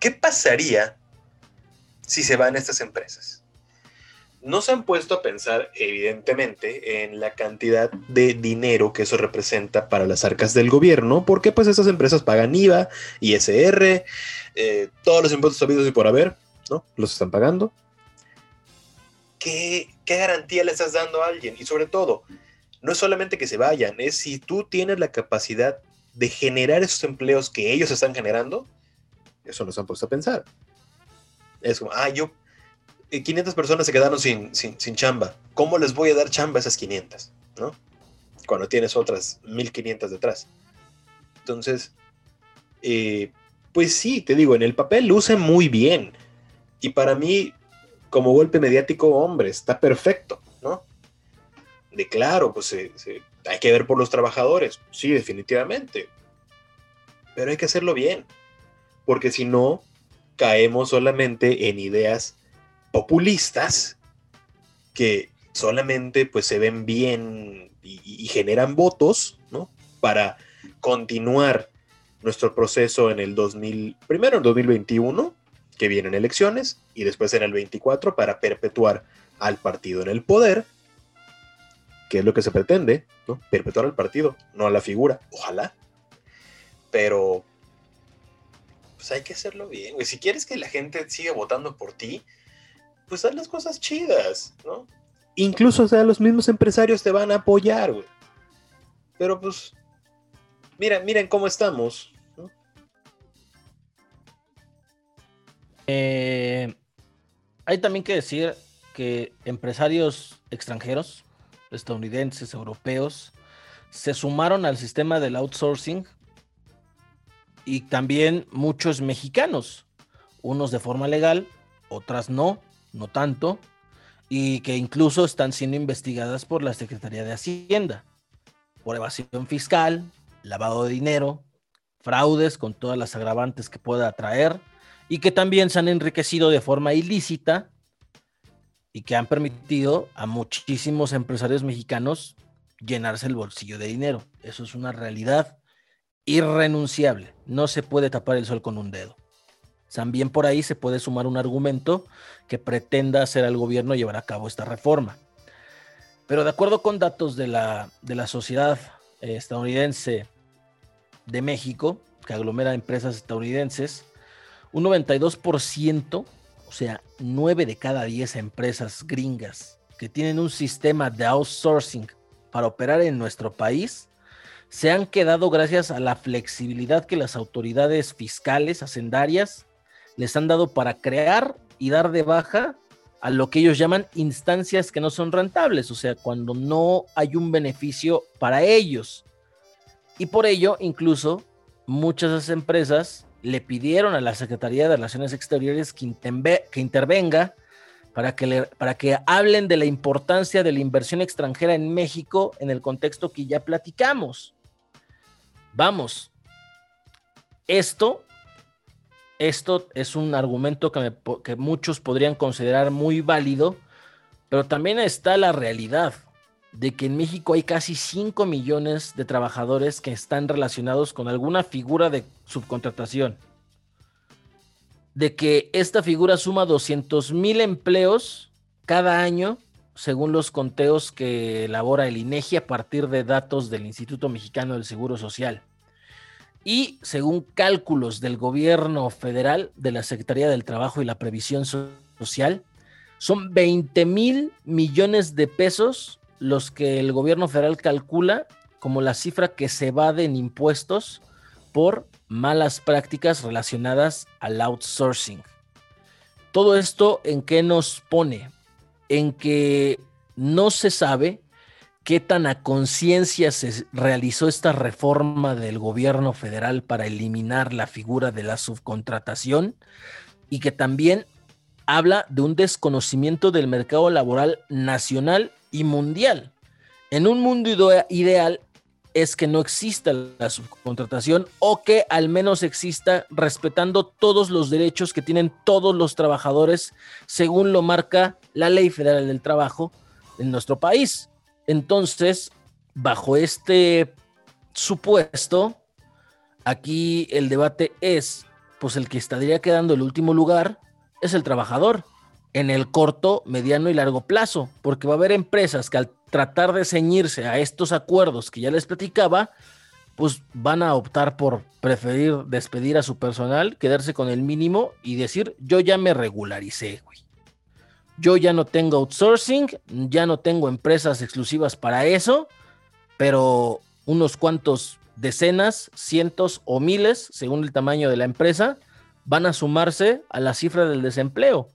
¿qué pasaría si se van estas empresas? No se han puesto a pensar, evidentemente, en la cantidad de dinero que eso representa para las arcas del gobierno, porque pues estas empresas pagan IVA, ISR, eh, todos los impuestos habidos y por haber, ¿no? Los están pagando. ¿Qué, ¿Qué garantía le estás dando a alguien? Y sobre todo, no es solamente que se vayan, es si tú tienes la capacidad de generar esos empleos que ellos están generando, eso nos han puesto a pensar. Es como, ah, yo, 500 eh, personas se quedaron sin, sin, sin chamba. ¿Cómo les voy a dar chamba a esas 500? ¿No? Cuando tienes otras 1500 detrás. Entonces, eh, pues sí, te digo, en el papel luce muy bien. Y para mí, como golpe mediático, hombre, está perfecto, ¿no? De claro, pues hay que ver por los trabajadores. Sí, definitivamente. Pero hay que hacerlo bien. Porque si no, caemos solamente en ideas populistas que solamente pues se ven bien y, y generan votos, ¿no? Para continuar nuestro proceso en el 2000, primero en 2021, que vienen elecciones, y después en el 24 para perpetuar al partido en el poder, que es lo que se pretende, ¿no? Perpetuar al partido, no a la figura, ojalá. Pero, pues hay que hacerlo bien, güey. Si quieres que la gente siga votando por ti, pues haz las cosas chidas, ¿no? Incluso, los mismos empresarios te van a apoyar, güey. Pero pues, Miren, miren cómo estamos.
Eh, hay también que decir que empresarios extranjeros, estadounidenses, europeos, se sumaron al sistema del outsourcing y también muchos mexicanos, unos de forma legal, otras no, no tanto, y que incluso están siendo investigadas por la Secretaría de Hacienda por evasión fiscal, lavado de dinero, fraudes con todas las agravantes que pueda traer y que también se han enriquecido de forma ilícita y que han permitido a muchísimos empresarios mexicanos llenarse el bolsillo de dinero. Eso es una realidad irrenunciable. No se puede tapar el sol con un dedo. También por ahí se puede sumar un argumento que pretenda hacer al gobierno llevar a cabo esta reforma. Pero de acuerdo con datos de la, de la sociedad eh, estadounidense de México, que aglomera empresas estadounidenses, un 92%, o sea, 9 de cada 10 empresas gringas que tienen un sistema de outsourcing para operar en nuestro país, se han quedado gracias a la flexibilidad que las autoridades fiscales, hacendarias, les han dado para crear y dar de baja a lo que ellos llaman instancias que no son rentables, o sea, cuando no hay un beneficio para ellos. Y por ello, incluso, muchas de esas empresas le pidieron a la Secretaría de Relaciones Exteriores que, intervenga para que, para que hablen de la importancia de la inversión extranjera en México en el contexto que ya platicamos. Vamos, esto, esto es un argumento que, que muchos podrían considerar muy válido, pero también está la realidad de que en México hay casi 5 millones de trabajadores que están relacionados con alguna figura de subcontratación. De que esta figura suma 200 mil empleos cada año, según los conteos que elabora el INEGI a partir de datos del Instituto Mexicano del Seguro Social. Y según cálculos del gobierno federal, de la Secretaría del Trabajo y la Previsión Social, son 20 mil millones de pesos los que el gobierno federal calcula como la cifra que se en impuestos por malas prácticas relacionadas al outsourcing. Todo esto en qué nos pone? En que no se sabe qué tan a conciencia se realizó esta reforma del gobierno federal para eliminar la figura de la subcontratación y que también habla de un desconocimiento del mercado laboral nacional y mundial. En un mundo ideal es que no exista la subcontratación o que al menos exista respetando todos los derechos que tienen todos los trabajadores según lo marca la Ley Federal del Trabajo en nuestro país. Entonces, bajo este supuesto, aquí el debate es, pues el que estaría quedando el último lugar es el trabajador en el corto, mediano y largo plazo, porque va a haber empresas que al tratar de ceñirse a estos acuerdos que ya les platicaba, pues van a optar por preferir despedir a su personal, quedarse con el mínimo y decir, yo ya me regularicé, güey. Yo ya no tengo outsourcing, ya no tengo empresas exclusivas para eso, pero unos cuantos decenas, cientos o miles, según el tamaño de la empresa, van a sumarse a la cifra del desempleo.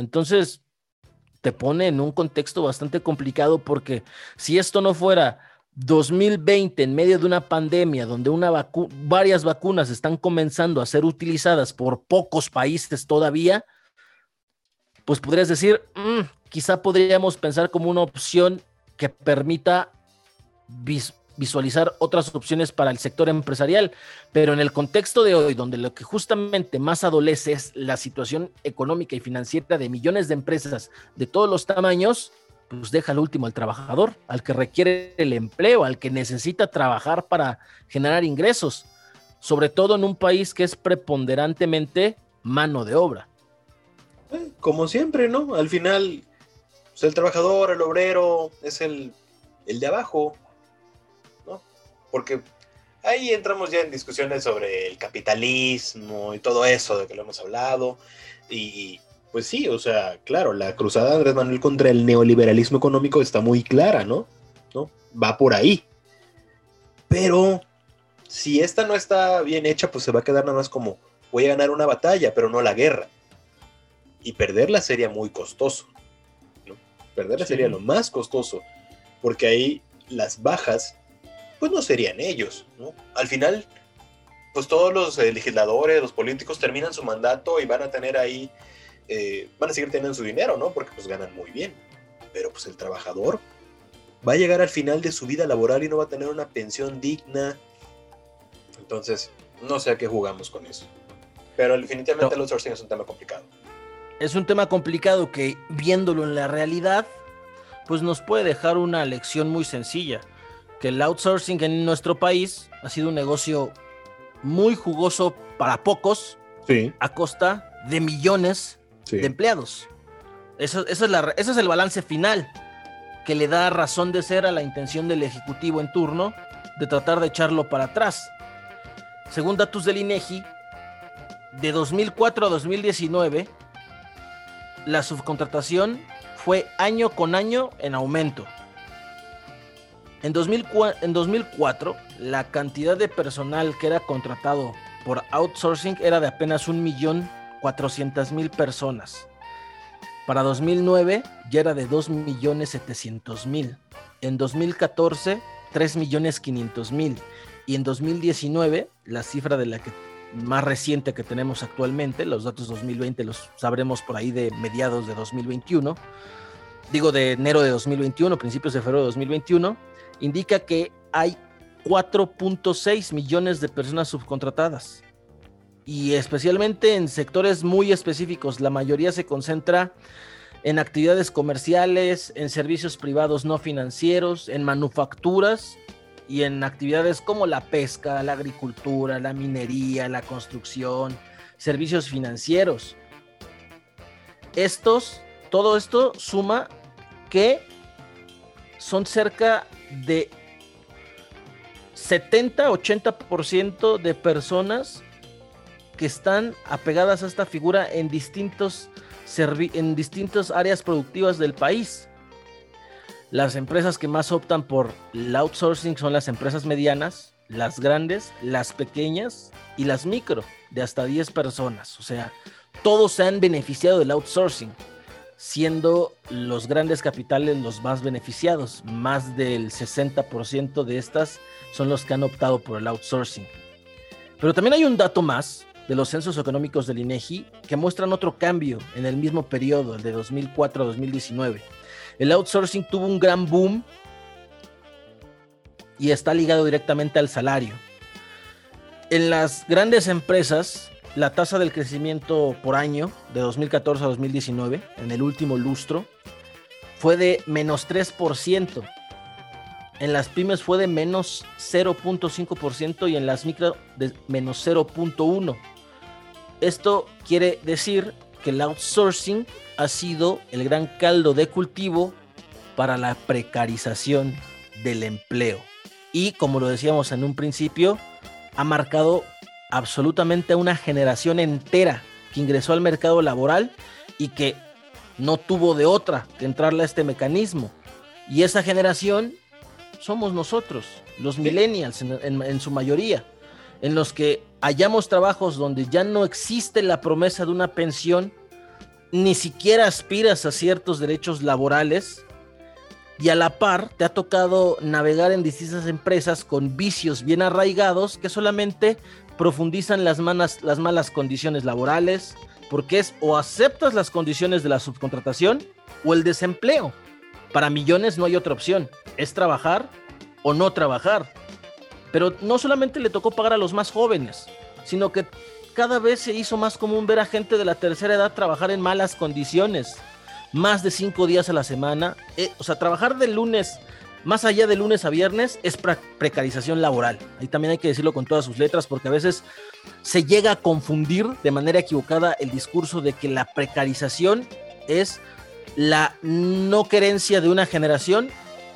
Entonces, te pone en un contexto bastante complicado porque si esto no fuera 2020 en medio de una pandemia donde varias vacunas están comenzando a ser utilizadas por pocos países todavía, pues podrías decir, mm, quizá podríamos pensar como una opción que permita visualizar otras opciones para el sector empresarial, pero en el contexto de hoy, donde lo que justamente más adolece es la situación económica y financiera de millones de empresas de todos los tamaños, pues deja al último al trabajador, al que requiere el empleo, al que necesita trabajar para generar ingresos, sobre todo en un país que es preponderantemente mano de obra.
Eh, como siempre, ¿no? Al final, pues, el trabajador, el obrero, es el, el de abajo, porque ahí entramos ya en discusiones sobre el capitalismo y todo eso de que lo hemos hablado. Y pues sí, o sea, claro, la cruzada de Andrés Manuel contra el neoliberalismo económico está muy clara, ¿no? ¿No? Va por ahí. Pero si esta no está bien hecha, pues se va a quedar nada más como voy a ganar una batalla, pero no la guerra. Y perderla sería muy costoso. ¿no? Perderla sería lo más costoso, porque ahí las bajas pues no serían ellos, ¿no? Al final, pues todos los eh, legisladores, los políticos terminan su mandato y van a tener ahí, eh, van a seguir teniendo su dinero, ¿no? Porque pues ganan muy bien. Pero pues el trabajador va a llegar al final de su vida laboral y no va a tener una pensión digna. Entonces, no sé a qué jugamos con eso. Pero definitivamente el outsourcing es un tema complicado.
Es un tema complicado que viéndolo en la realidad, pues nos puede dejar una lección muy sencilla que el outsourcing en nuestro país ha sido un negocio muy jugoso para pocos, a costa de millones de empleados. Eso, es la, ese es el balance final que le da razón de ser a la intención del Ejecutivo en turno de tratar de echarlo para atrás. Según datos del INEGI, de 2004 a 2019, la subcontratación fue año con año en aumento. En 2004, la cantidad de personal que era contratado por outsourcing era de apenas 1.400.000 personas. Para 2009 ya era de 2.700.000. En 2014, 3.500.000. Y en 2019, la cifra de la que más reciente que tenemos actualmente, los datos 2020 los sabremos por ahí de mediados de 2021, digo de enero de 2021, principios de febrero de 2021, indica que hay 4.6 millones de personas subcontratadas. Y especialmente en sectores muy específicos, la mayoría se concentra en actividades comerciales, en servicios privados no financieros, en manufacturas y en actividades como la pesca, la agricultura, la minería, la construcción, servicios financieros. Estos, todo esto suma que son cerca de 70-80% de personas que están apegadas a esta figura en distintos en distintas áreas productivas del país. Las empresas que más optan por el outsourcing son las empresas medianas, las grandes, las pequeñas y las micro, de hasta 10 personas. O sea, todos se han beneficiado del outsourcing siendo los grandes capitales los más beneficiados. Más del 60% de estas son los que han optado por el outsourcing. Pero también hay un dato más de los censos económicos del INEGI que muestran otro cambio en el mismo periodo, el de 2004 a 2019. El outsourcing tuvo un gran boom y está ligado directamente al salario. En las grandes empresas, la tasa del crecimiento por año de 2014 a 2019, en el último lustro, fue de menos 3%. En las pymes fue de menos 0.5% y en las micro de menos 0.1%. Esto quiere decir que el outsourcing ha sido el gran caldo de cultivo para la precarización del empleo. Y como lo decíamos en un principio, ha marcado absolutamente a una generación entera que ingresó al mercado laboral y que no tuvo de otra que entrarle a este mecanismo. Y esa generación somos nosotros, los millennials en, su mayoría, en los que hallamos trabajos donde ya no existe la promesa de una pensión, ni siquiera aspiras a ciertos derechos laborales y a la par te ha tocado navegar en distintas empresas con vicios bien arraigados que solamente profundizan las, las malas condiciones laborales, porque es o aceptas las condiciones de la subcontratación o el desempleo. Para millones no hay otra opción, es trabajar o no trabajar. Pero no solamente le tocó pagar a los más jóvenes, sino que cada vez se hizo más común ver a gente de la tercera edad trabajar en malas condiciones, más de cinco días a la semana. Eh, o sea, trabajar de lunes, más allá de lunes a viernes, es precarización laboral. Ahí también hay que decirlo con todas sus letras, porque a veces se llega a confundir de manera equivocada el discurso de que la precarización es la no querencia de una generación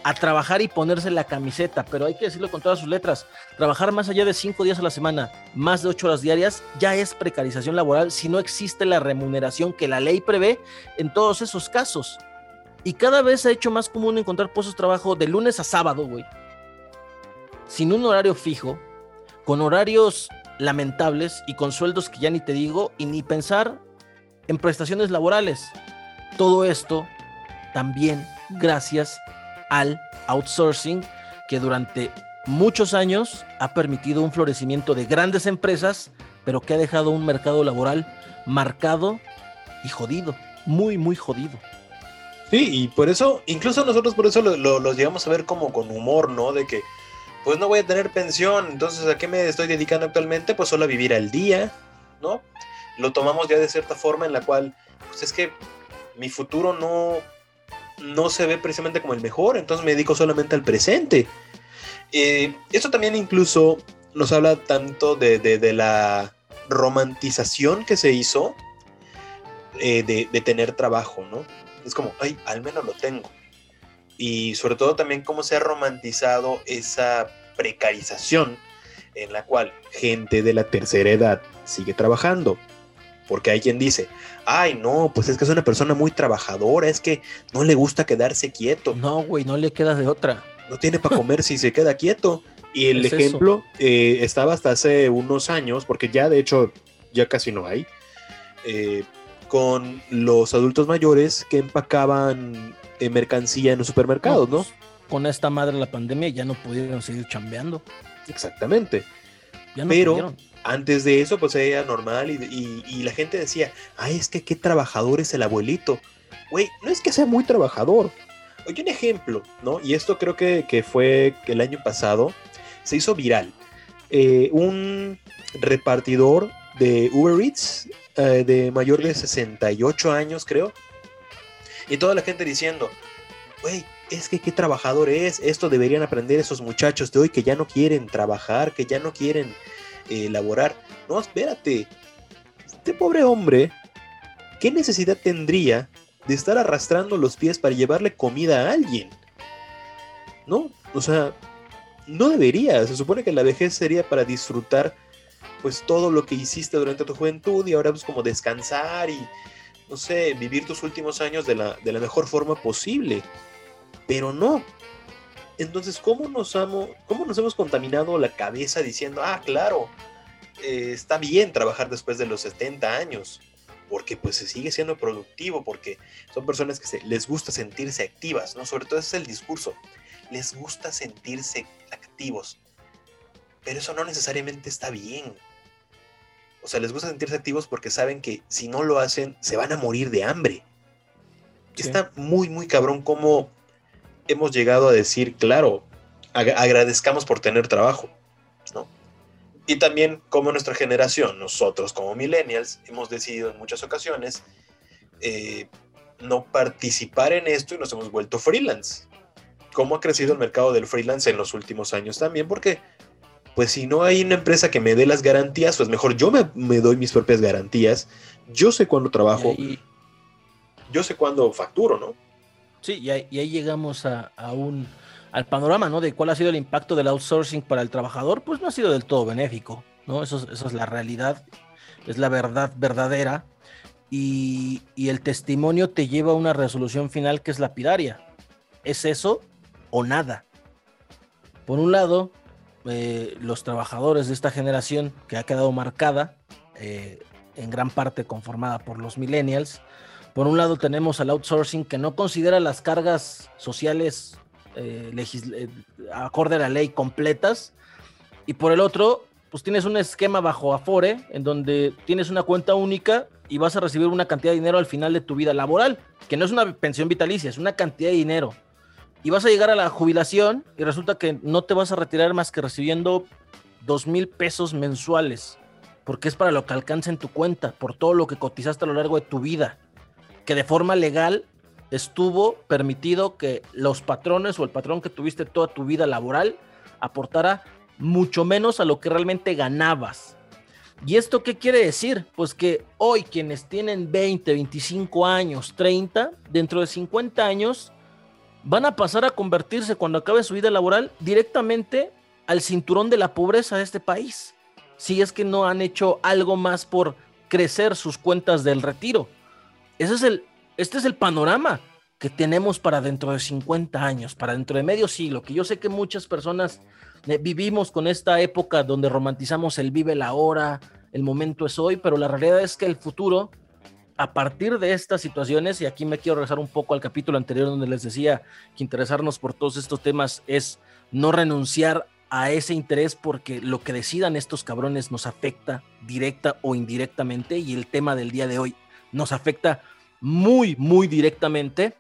a trabajar y ponerse la camiseta, pero hay que decirlo con todas sus letras, trabajar más allá de cinco días a la semana, más de ocho horas diarias, ya es precarización laboral si no existe la remuneración que la ley prevé en todos esos casos. Y cada vez se ha hecho más común encontrar puestos de trabajo de lunes a sábado, güey. Sin un horario fijo, con horarios lamentables y con sueldos que ya ni te digo, y ni pensar en prestaciones laborales. Todo esto también gracias al outsourcing que durante muchos años ha permitido un florecimiento de grandes empresas, pero que ha dejado un mercado laboral marcado y jodido, muy, muy jodido.
Sí, y por eso, incluso nosotros por eso los lo, llegamos a ver como con humor, ¿no? De que, pues no voy a tener pensión, entonces ¿a qué me estoy dedicando actualmente? Pues solo a vivir al día, ¿no? Lo tomamos ya de cierta forma en la cual, pues es que mi futuro no, no se ve precisamente como el mejor, entonces me dedico solamente al presente. Eh, esto también incluso nos habla tanto de, la romantización que se hizo eh, de, tener trabajo, ¿no? Es como, ay, al menos lo tengo. Y sobre todo también cómo se ha romantizado esa precarización en la cual gente de la tercera edad sigue trabajando. Porque hay quien dice, ay, no, pues es que es una persona muy trabajadora, es que no le gusta quedarse quieto.
No, güey, no le queda de otra.
No tiene para comer si se queda quieto. Y el ejemplo eh, estaba hasta hace unos años, porque ya de hecho ya casi no hay, eh, con los adultos mayores que empacaban eh, mercancía en los supermercados, ¿no? Pues,
con esta madre la pandemia ya no pudieron seguir chambeando.
Exactamente. Ya no Pero antes de eso, pues era normal y, la gente decía, ay, es que qué trabajador es el abuelito. Güey, no es que sea muy trabajador. Oye, un ejemplo, ¿no? Y esto creo que, que fue el año pasado, se hizo viral. Eh, un repartidor de Uber Eats eh, de mayor de 68 años, creo. Y toda la gente diciendo, güey, es que qué trabajador es, esto deberían aprender esos muchachos de hoy que ya no quieren trabajar, que ya no quieren elaborar. No, espérate. Este pobre hombre, ¿qué necesidad tendría de estar arrastrando los pies para llevarle comida a alguien? ¿No? O sea, no debería. Se supone que la vejez sería para disfrutar pues todo lo que hiciste durante tu juventud y ahora pues como descansar y no sé, vivir tus últimos años de la, de la mejor forma posible. Pero no, entonces, ¿cómo nos, amo, ¿cómo nos hemos contaminado la cabeza diciendo, ah, claro, eh, está bien trabajar después de los 70 años? Porque pues se sigue siendo productivo, porque son personas que se, les gusta sentirse activas, ¿no? Sobre todo ese es el discurso, les gusta sentirse activos. Pero eso no necesariamente está bien. O sea, les gusta sentirse activos porque saben que si no lo hacen, se van a morir de hambre. Está muy, muy cabrón cómo hemos llegado a decir, claro, agradezcamos por tener trabajo, ¿no? Y también como nuestra generación, nosotros como millennials, hemos decidido en muchas ocasiones eh, no participar en esto y nos hemos vuelto freelance. ¿Cómo ha crecido el mercado del freelance en los últimos años también? Porque, pues si no hay una empresa que me dé las garantías, pues mejor yo me, me doy mis propias garantías. Yo sé cuándo trabajo, yo sé cuándo facturo, ¿no?
Sí, y ahí, llegamos a, un, al panorama, ¿no? De cuál ha sido el impacto del outsourcing para el trabajador, pues no ha sido del todo benéfico, ¿no? Eso, eso es la realidad, es la verdad verdadera. Y, y, el testimonio te lleva a una resolución final que es lapidaria. ¿Es eso o nada? Por un lado, eh, los trabajadores de esta generación que ha quedado marcada, eh, en gran parte conformada por los millennials. Por un lado tenemos al outsourcing que no considera las cargas sociales eh, acorde a la ley completas. Y por el otro, pues tienes un esquema bajo Afore en donde tienes una cuenta única y vas a recibir una cantidad de dinero al final de tu vida laboral, que no es una pensión vitalicia, es una cantidad de dinero y vas a llegar a la jubilación y resulta que no te vas a retirar más que recibiendo dos mil pesos mensuales, porque es para lo que alcanza en tu cuenta, por todo lo que cotizaste a lo largo de tu vida, que de forma legal estuvo permitido que los patrones o el patrón que tuviste toda tu vida laboral aportara mucho menos a lo que realmente ganabas. ¿Y esto qué quiere decir? Pues que hoy quienes tienen 20, 25 años, 30, dentro de 50 años, van a pasar a convertirse cuando acabe su vida laboral directamente al cinturón de la pobreza de este país. Si es que no han hecho algo más por crecer sus cuentas del retiro. Ese es el, este es el panorama que tenemos para dentro de 50 años, para dentro de medio siglo, que yo sé que muchas personas eh, vivimos con esta época donde romantizamos el vive la hora, el momento es hoy, pero la realidad es que el futuro a partir de estas situaciones, y aquí me quiero regresar un poco al capítulo anterior donde les decía que interesarnos por todos estos temas es no renunciar a ese interés porque lo que decidan estos cabrones nos afecta directa o indirectamente y el tema del día de hoy nos afecta muy, muy directamente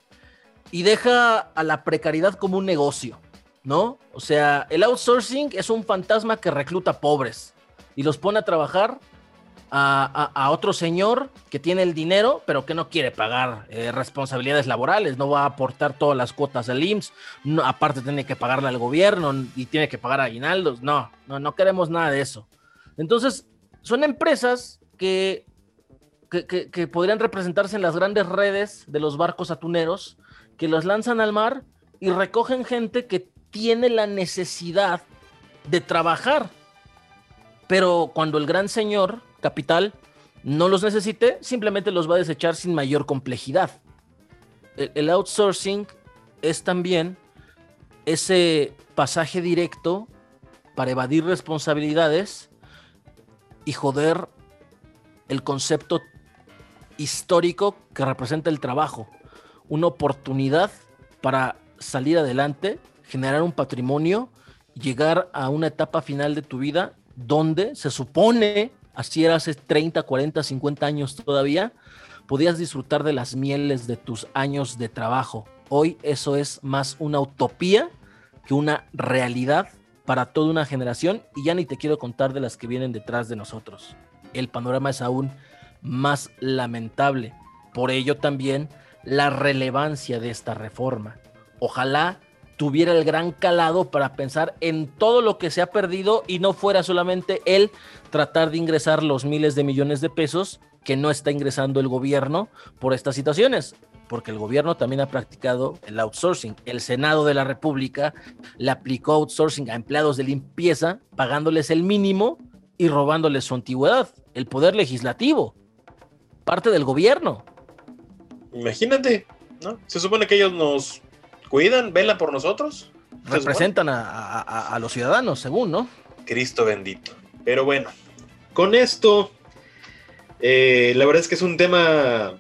y deja a la precariedad como un negocio, ¿no? O sea, el outsourcing es un fantasma que recluta pobres y los pone a trabajar a, otro señor que tiene el dinero, pero que no quiere pagar eh, responsabilidades laborales, no va a aportar todas las cuotas al IMSS, aparte tiene que pagarle al gobierno y tiene que pagar aguinaldos. No, no, no queremos nada de eso. Entonces, son empresas que, que, que podrían representarse en las grandes redes de los barcos atuneros, que los lanzan al mar y recogen gente que tiene la necesidad de trabajar. Pero cuando el gran señor capital no los necesite, simplemente los va a desechar sin mayor complejidad. El, outsourcing es también ese pasaje directo para evadir responsabilidades y joder el concepto histórico que representa el trabajo. Una oportunidad para salir adelante, generar un patrimonio, llegar a una etapa final de tu vida donde se supone así era hace 30, 40, 50 años todavía, podías disfrutar de las mieles de tus años de trabajo. Hoy eso es más una utopía que una realidad para toda una generación y ya ni te quiero contar de las que vienen detrás de nosotros. El panorama es aún más lamentable. Por ello también la relevancia de esta reforma. Ojalá tuviera el gran calado para pensar en todo lo que se ha perdido y no fuera solamente él tratar de ingresar los miles de millones de pesos que no está ingresando el gobierno por estas situaciones, porque el gobierno también ha practicado el outsourcing. El Senado de la República le aplicó outsourcing a empleados de limpieza, pagándoles el mínimo y robándoles su antigüedad. El poder legislativo, parte del gobierno.
Imagínate, ¿no? Se supone que ellos nos cuidan, velan por nosotros.
Representan a, los ciudadanos, según, ¿no?
Cristo bendito. Pero bueno, con esto, eh, la verdad es que es un tema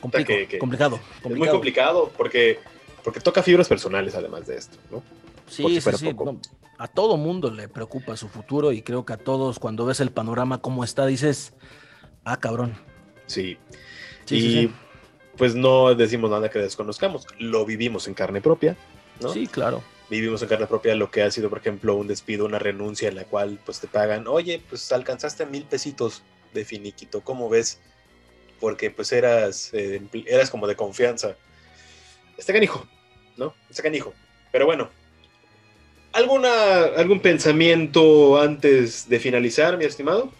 complicado,
Es muy complicado porque, porque toca fibras personales además de esto, ¿no?
Sí, sí, sí. a todo mundo le preocupa su futuro y creo que a todos cuando ves el panorama como está dices, ah, cabrón.
Sí. sí y pues no decimos nada que desconozcamos, lo vivimos en carne propia, ¿no?
Sí, claro.
Vivimos en carne propia lo que ha sido, por ejemplo, un despido, una renuncia en la cual pues te pagan, oye, pues alcanzaste mil pesitos de finiquito, ¿cómo ves? Porque pues eras, eh, eras como de confianza. Este canijo, ¿no? Este canijo. Pero bueno, ¿alguna, ¿algún pensamiento antes de finalizar, mi estimado?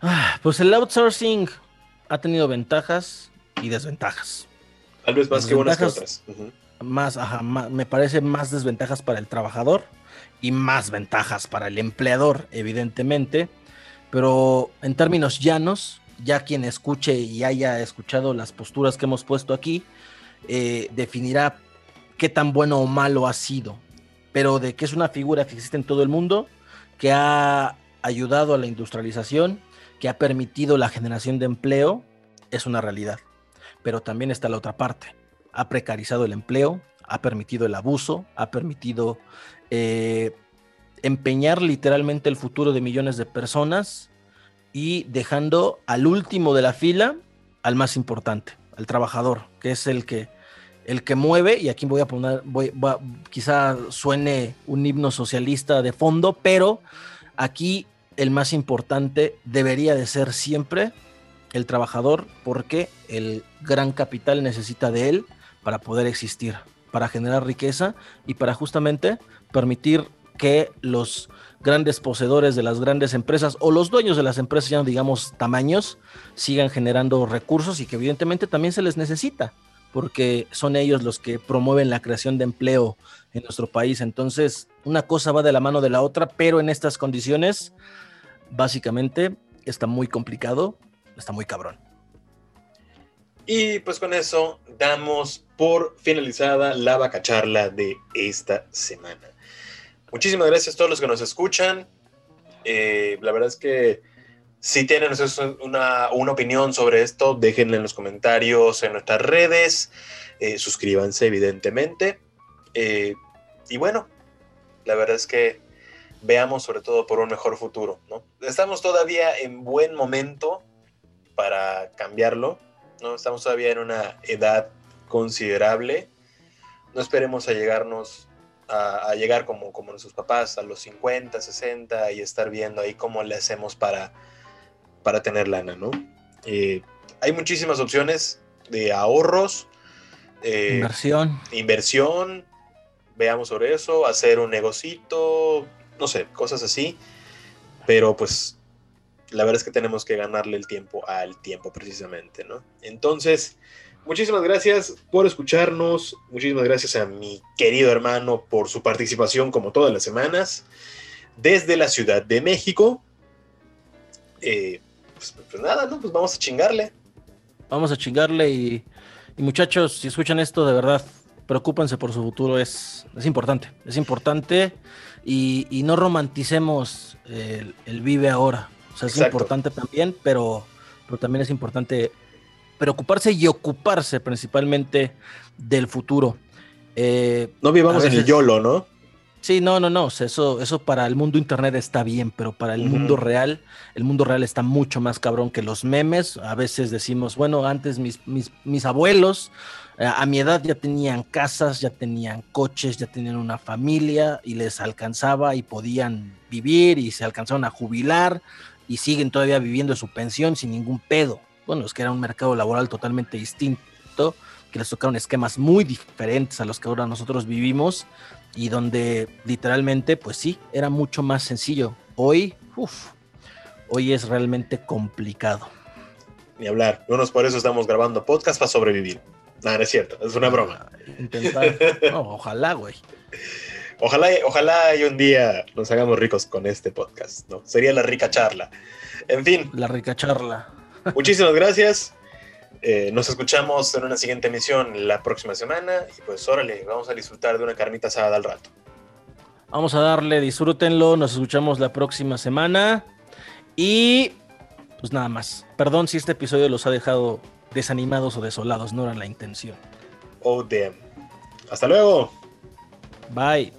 Ah, pues el outsourcing ha tenido ventajas y desventajas.
Tal vez más que unas que otras.
Más, me parece más desventajas para el trabajador y más ventajas para el empleador, evidentemente. Pero en términos llanos, ya quien escuche y haya escuchado las posturas que hemos puesto aquí, eh, definirá qué tan bueno o malo ha sido. pero de que es una figura que existe en todo el mundo, que ha ayudado a la industrialización, que ha permitido la generación de empleo, es una realidad. Pero también está la otra parte. Ha precarizado el empleo, ha permitido el abuso, ha permitido eh, empeñar literalmente el futuro de millones de personas y dejando al último de la fila al más importante, al trabajador, que es el que el que mueve, y aquí voy a poner, voy, quizá suene un himno socialista de fondo, pero aquí el más importante debería de ser siempre el trabajador, porque el gran capital necesita de él para poder existir, para generar riqueza y para justamente permitir que los grandes poseedores de las grandes empresas o los dueños de las empresas, ya digamos tamaños, sigan generando recursos y que evidentemente también se les necesita porque son ellos los que promueven la creación de empleo en nuestro país. Entonces, una cosa va de la mano de la otra, pero en estas condiciones, básicamente, está muy complicado, está muy cabrón.
Y pues con eso damos por finalizada la vacacharla de esta semana. Muchísimas gracias a todos los que nos escuchan. Eh, la verdad es que si tienen una, opinión sobre esto, déjenla en los comentarios en nuestras redes. Eh, suscríbanse, evidentemente. Eh, y bueno, la verdad es que veamos sobre todo por un mejor futuro. ¿no? Estamos todavía en buen momento para cambiarlo. ¿no? Estamos todavía en una edad considerable. No esperemos a llegarnos a, llegar como, como nuestros papás a los 50, 60 y estar viendo ahí cómo le hacemos para para tener lana, ¿no? Eh, hay muchísimas opciones de ahorros.
Eh, inversión.
Inversión. Veamos sobre eso. Hacer un negocito. No sé, cosas así. Pero pues la verdad es que tenemos que ganarle el tiempo al tiempo precisamente, ¿no? Entonces, muchísimas gracias por escucharnos. Muchísimas gracias a mi querido hermano por su participación como todas las semanas. Desde la Ciudad de México. Eh, pues, pues, nada, ¿no? Pues vamos a chingarle.
Vamos a chingarle y, muchachos, si escuchan esto, de verdad, preocúpense por su futuro, es, es importante, es importante y, no romanticemos el, vive ahora. O sea, es importante también, pero, pero también es importante preocuparse y ocuparse principalmente del futuro.
Eh, no vivamos en el YOLO, ¿no?
Sí, no, no, no. Eso, eso para el mundo internet está bien, pero para el mundo real, el mundo real está mucho más cabrón que los memes. A veces decimos, bueno, antes mis, mis, abuelos eh, a mi edad ya tenían casas, ya tenían coches, ya tenían una familia y les alcanzaba y podían vivir y se alcanzaron a jubilar y siguen todavía viviendo su pensión sin ningún pedo. Bueno, es que era un mercado laboral totalmente distinto, que les tocaron esquemas muy diferentes a los que ahora nosotros vivimos y donde literalmente, pues sí, era mucho más sencillo. Hoy, uff, hoy es realmente complicado.
Ni hablar. Unos por eso estamos grabando podcast para sobrevivir. Nada, no es cierto, es una broma.
Intentar. No, *laughs* ojalá, güey.
Ojalá, ojalá y un día nos hagamos ricos con este podcast, ¿no? Sería la rica charla. En fin.
La rica charla.
Muchísimas gracias. Eh, nos escuchamos en una siguiente emisión la próxima semana y pues órale, vamos a disfrutar de una carnita asada al rato.
Vamos a darle, disfrútenlo, nos escuchamos la próxima semana y pues nada más. Perdón si este episodio los ha dejado desanimados o desolados, no era la intención.
Oh damn. Hasta luego.
Bye.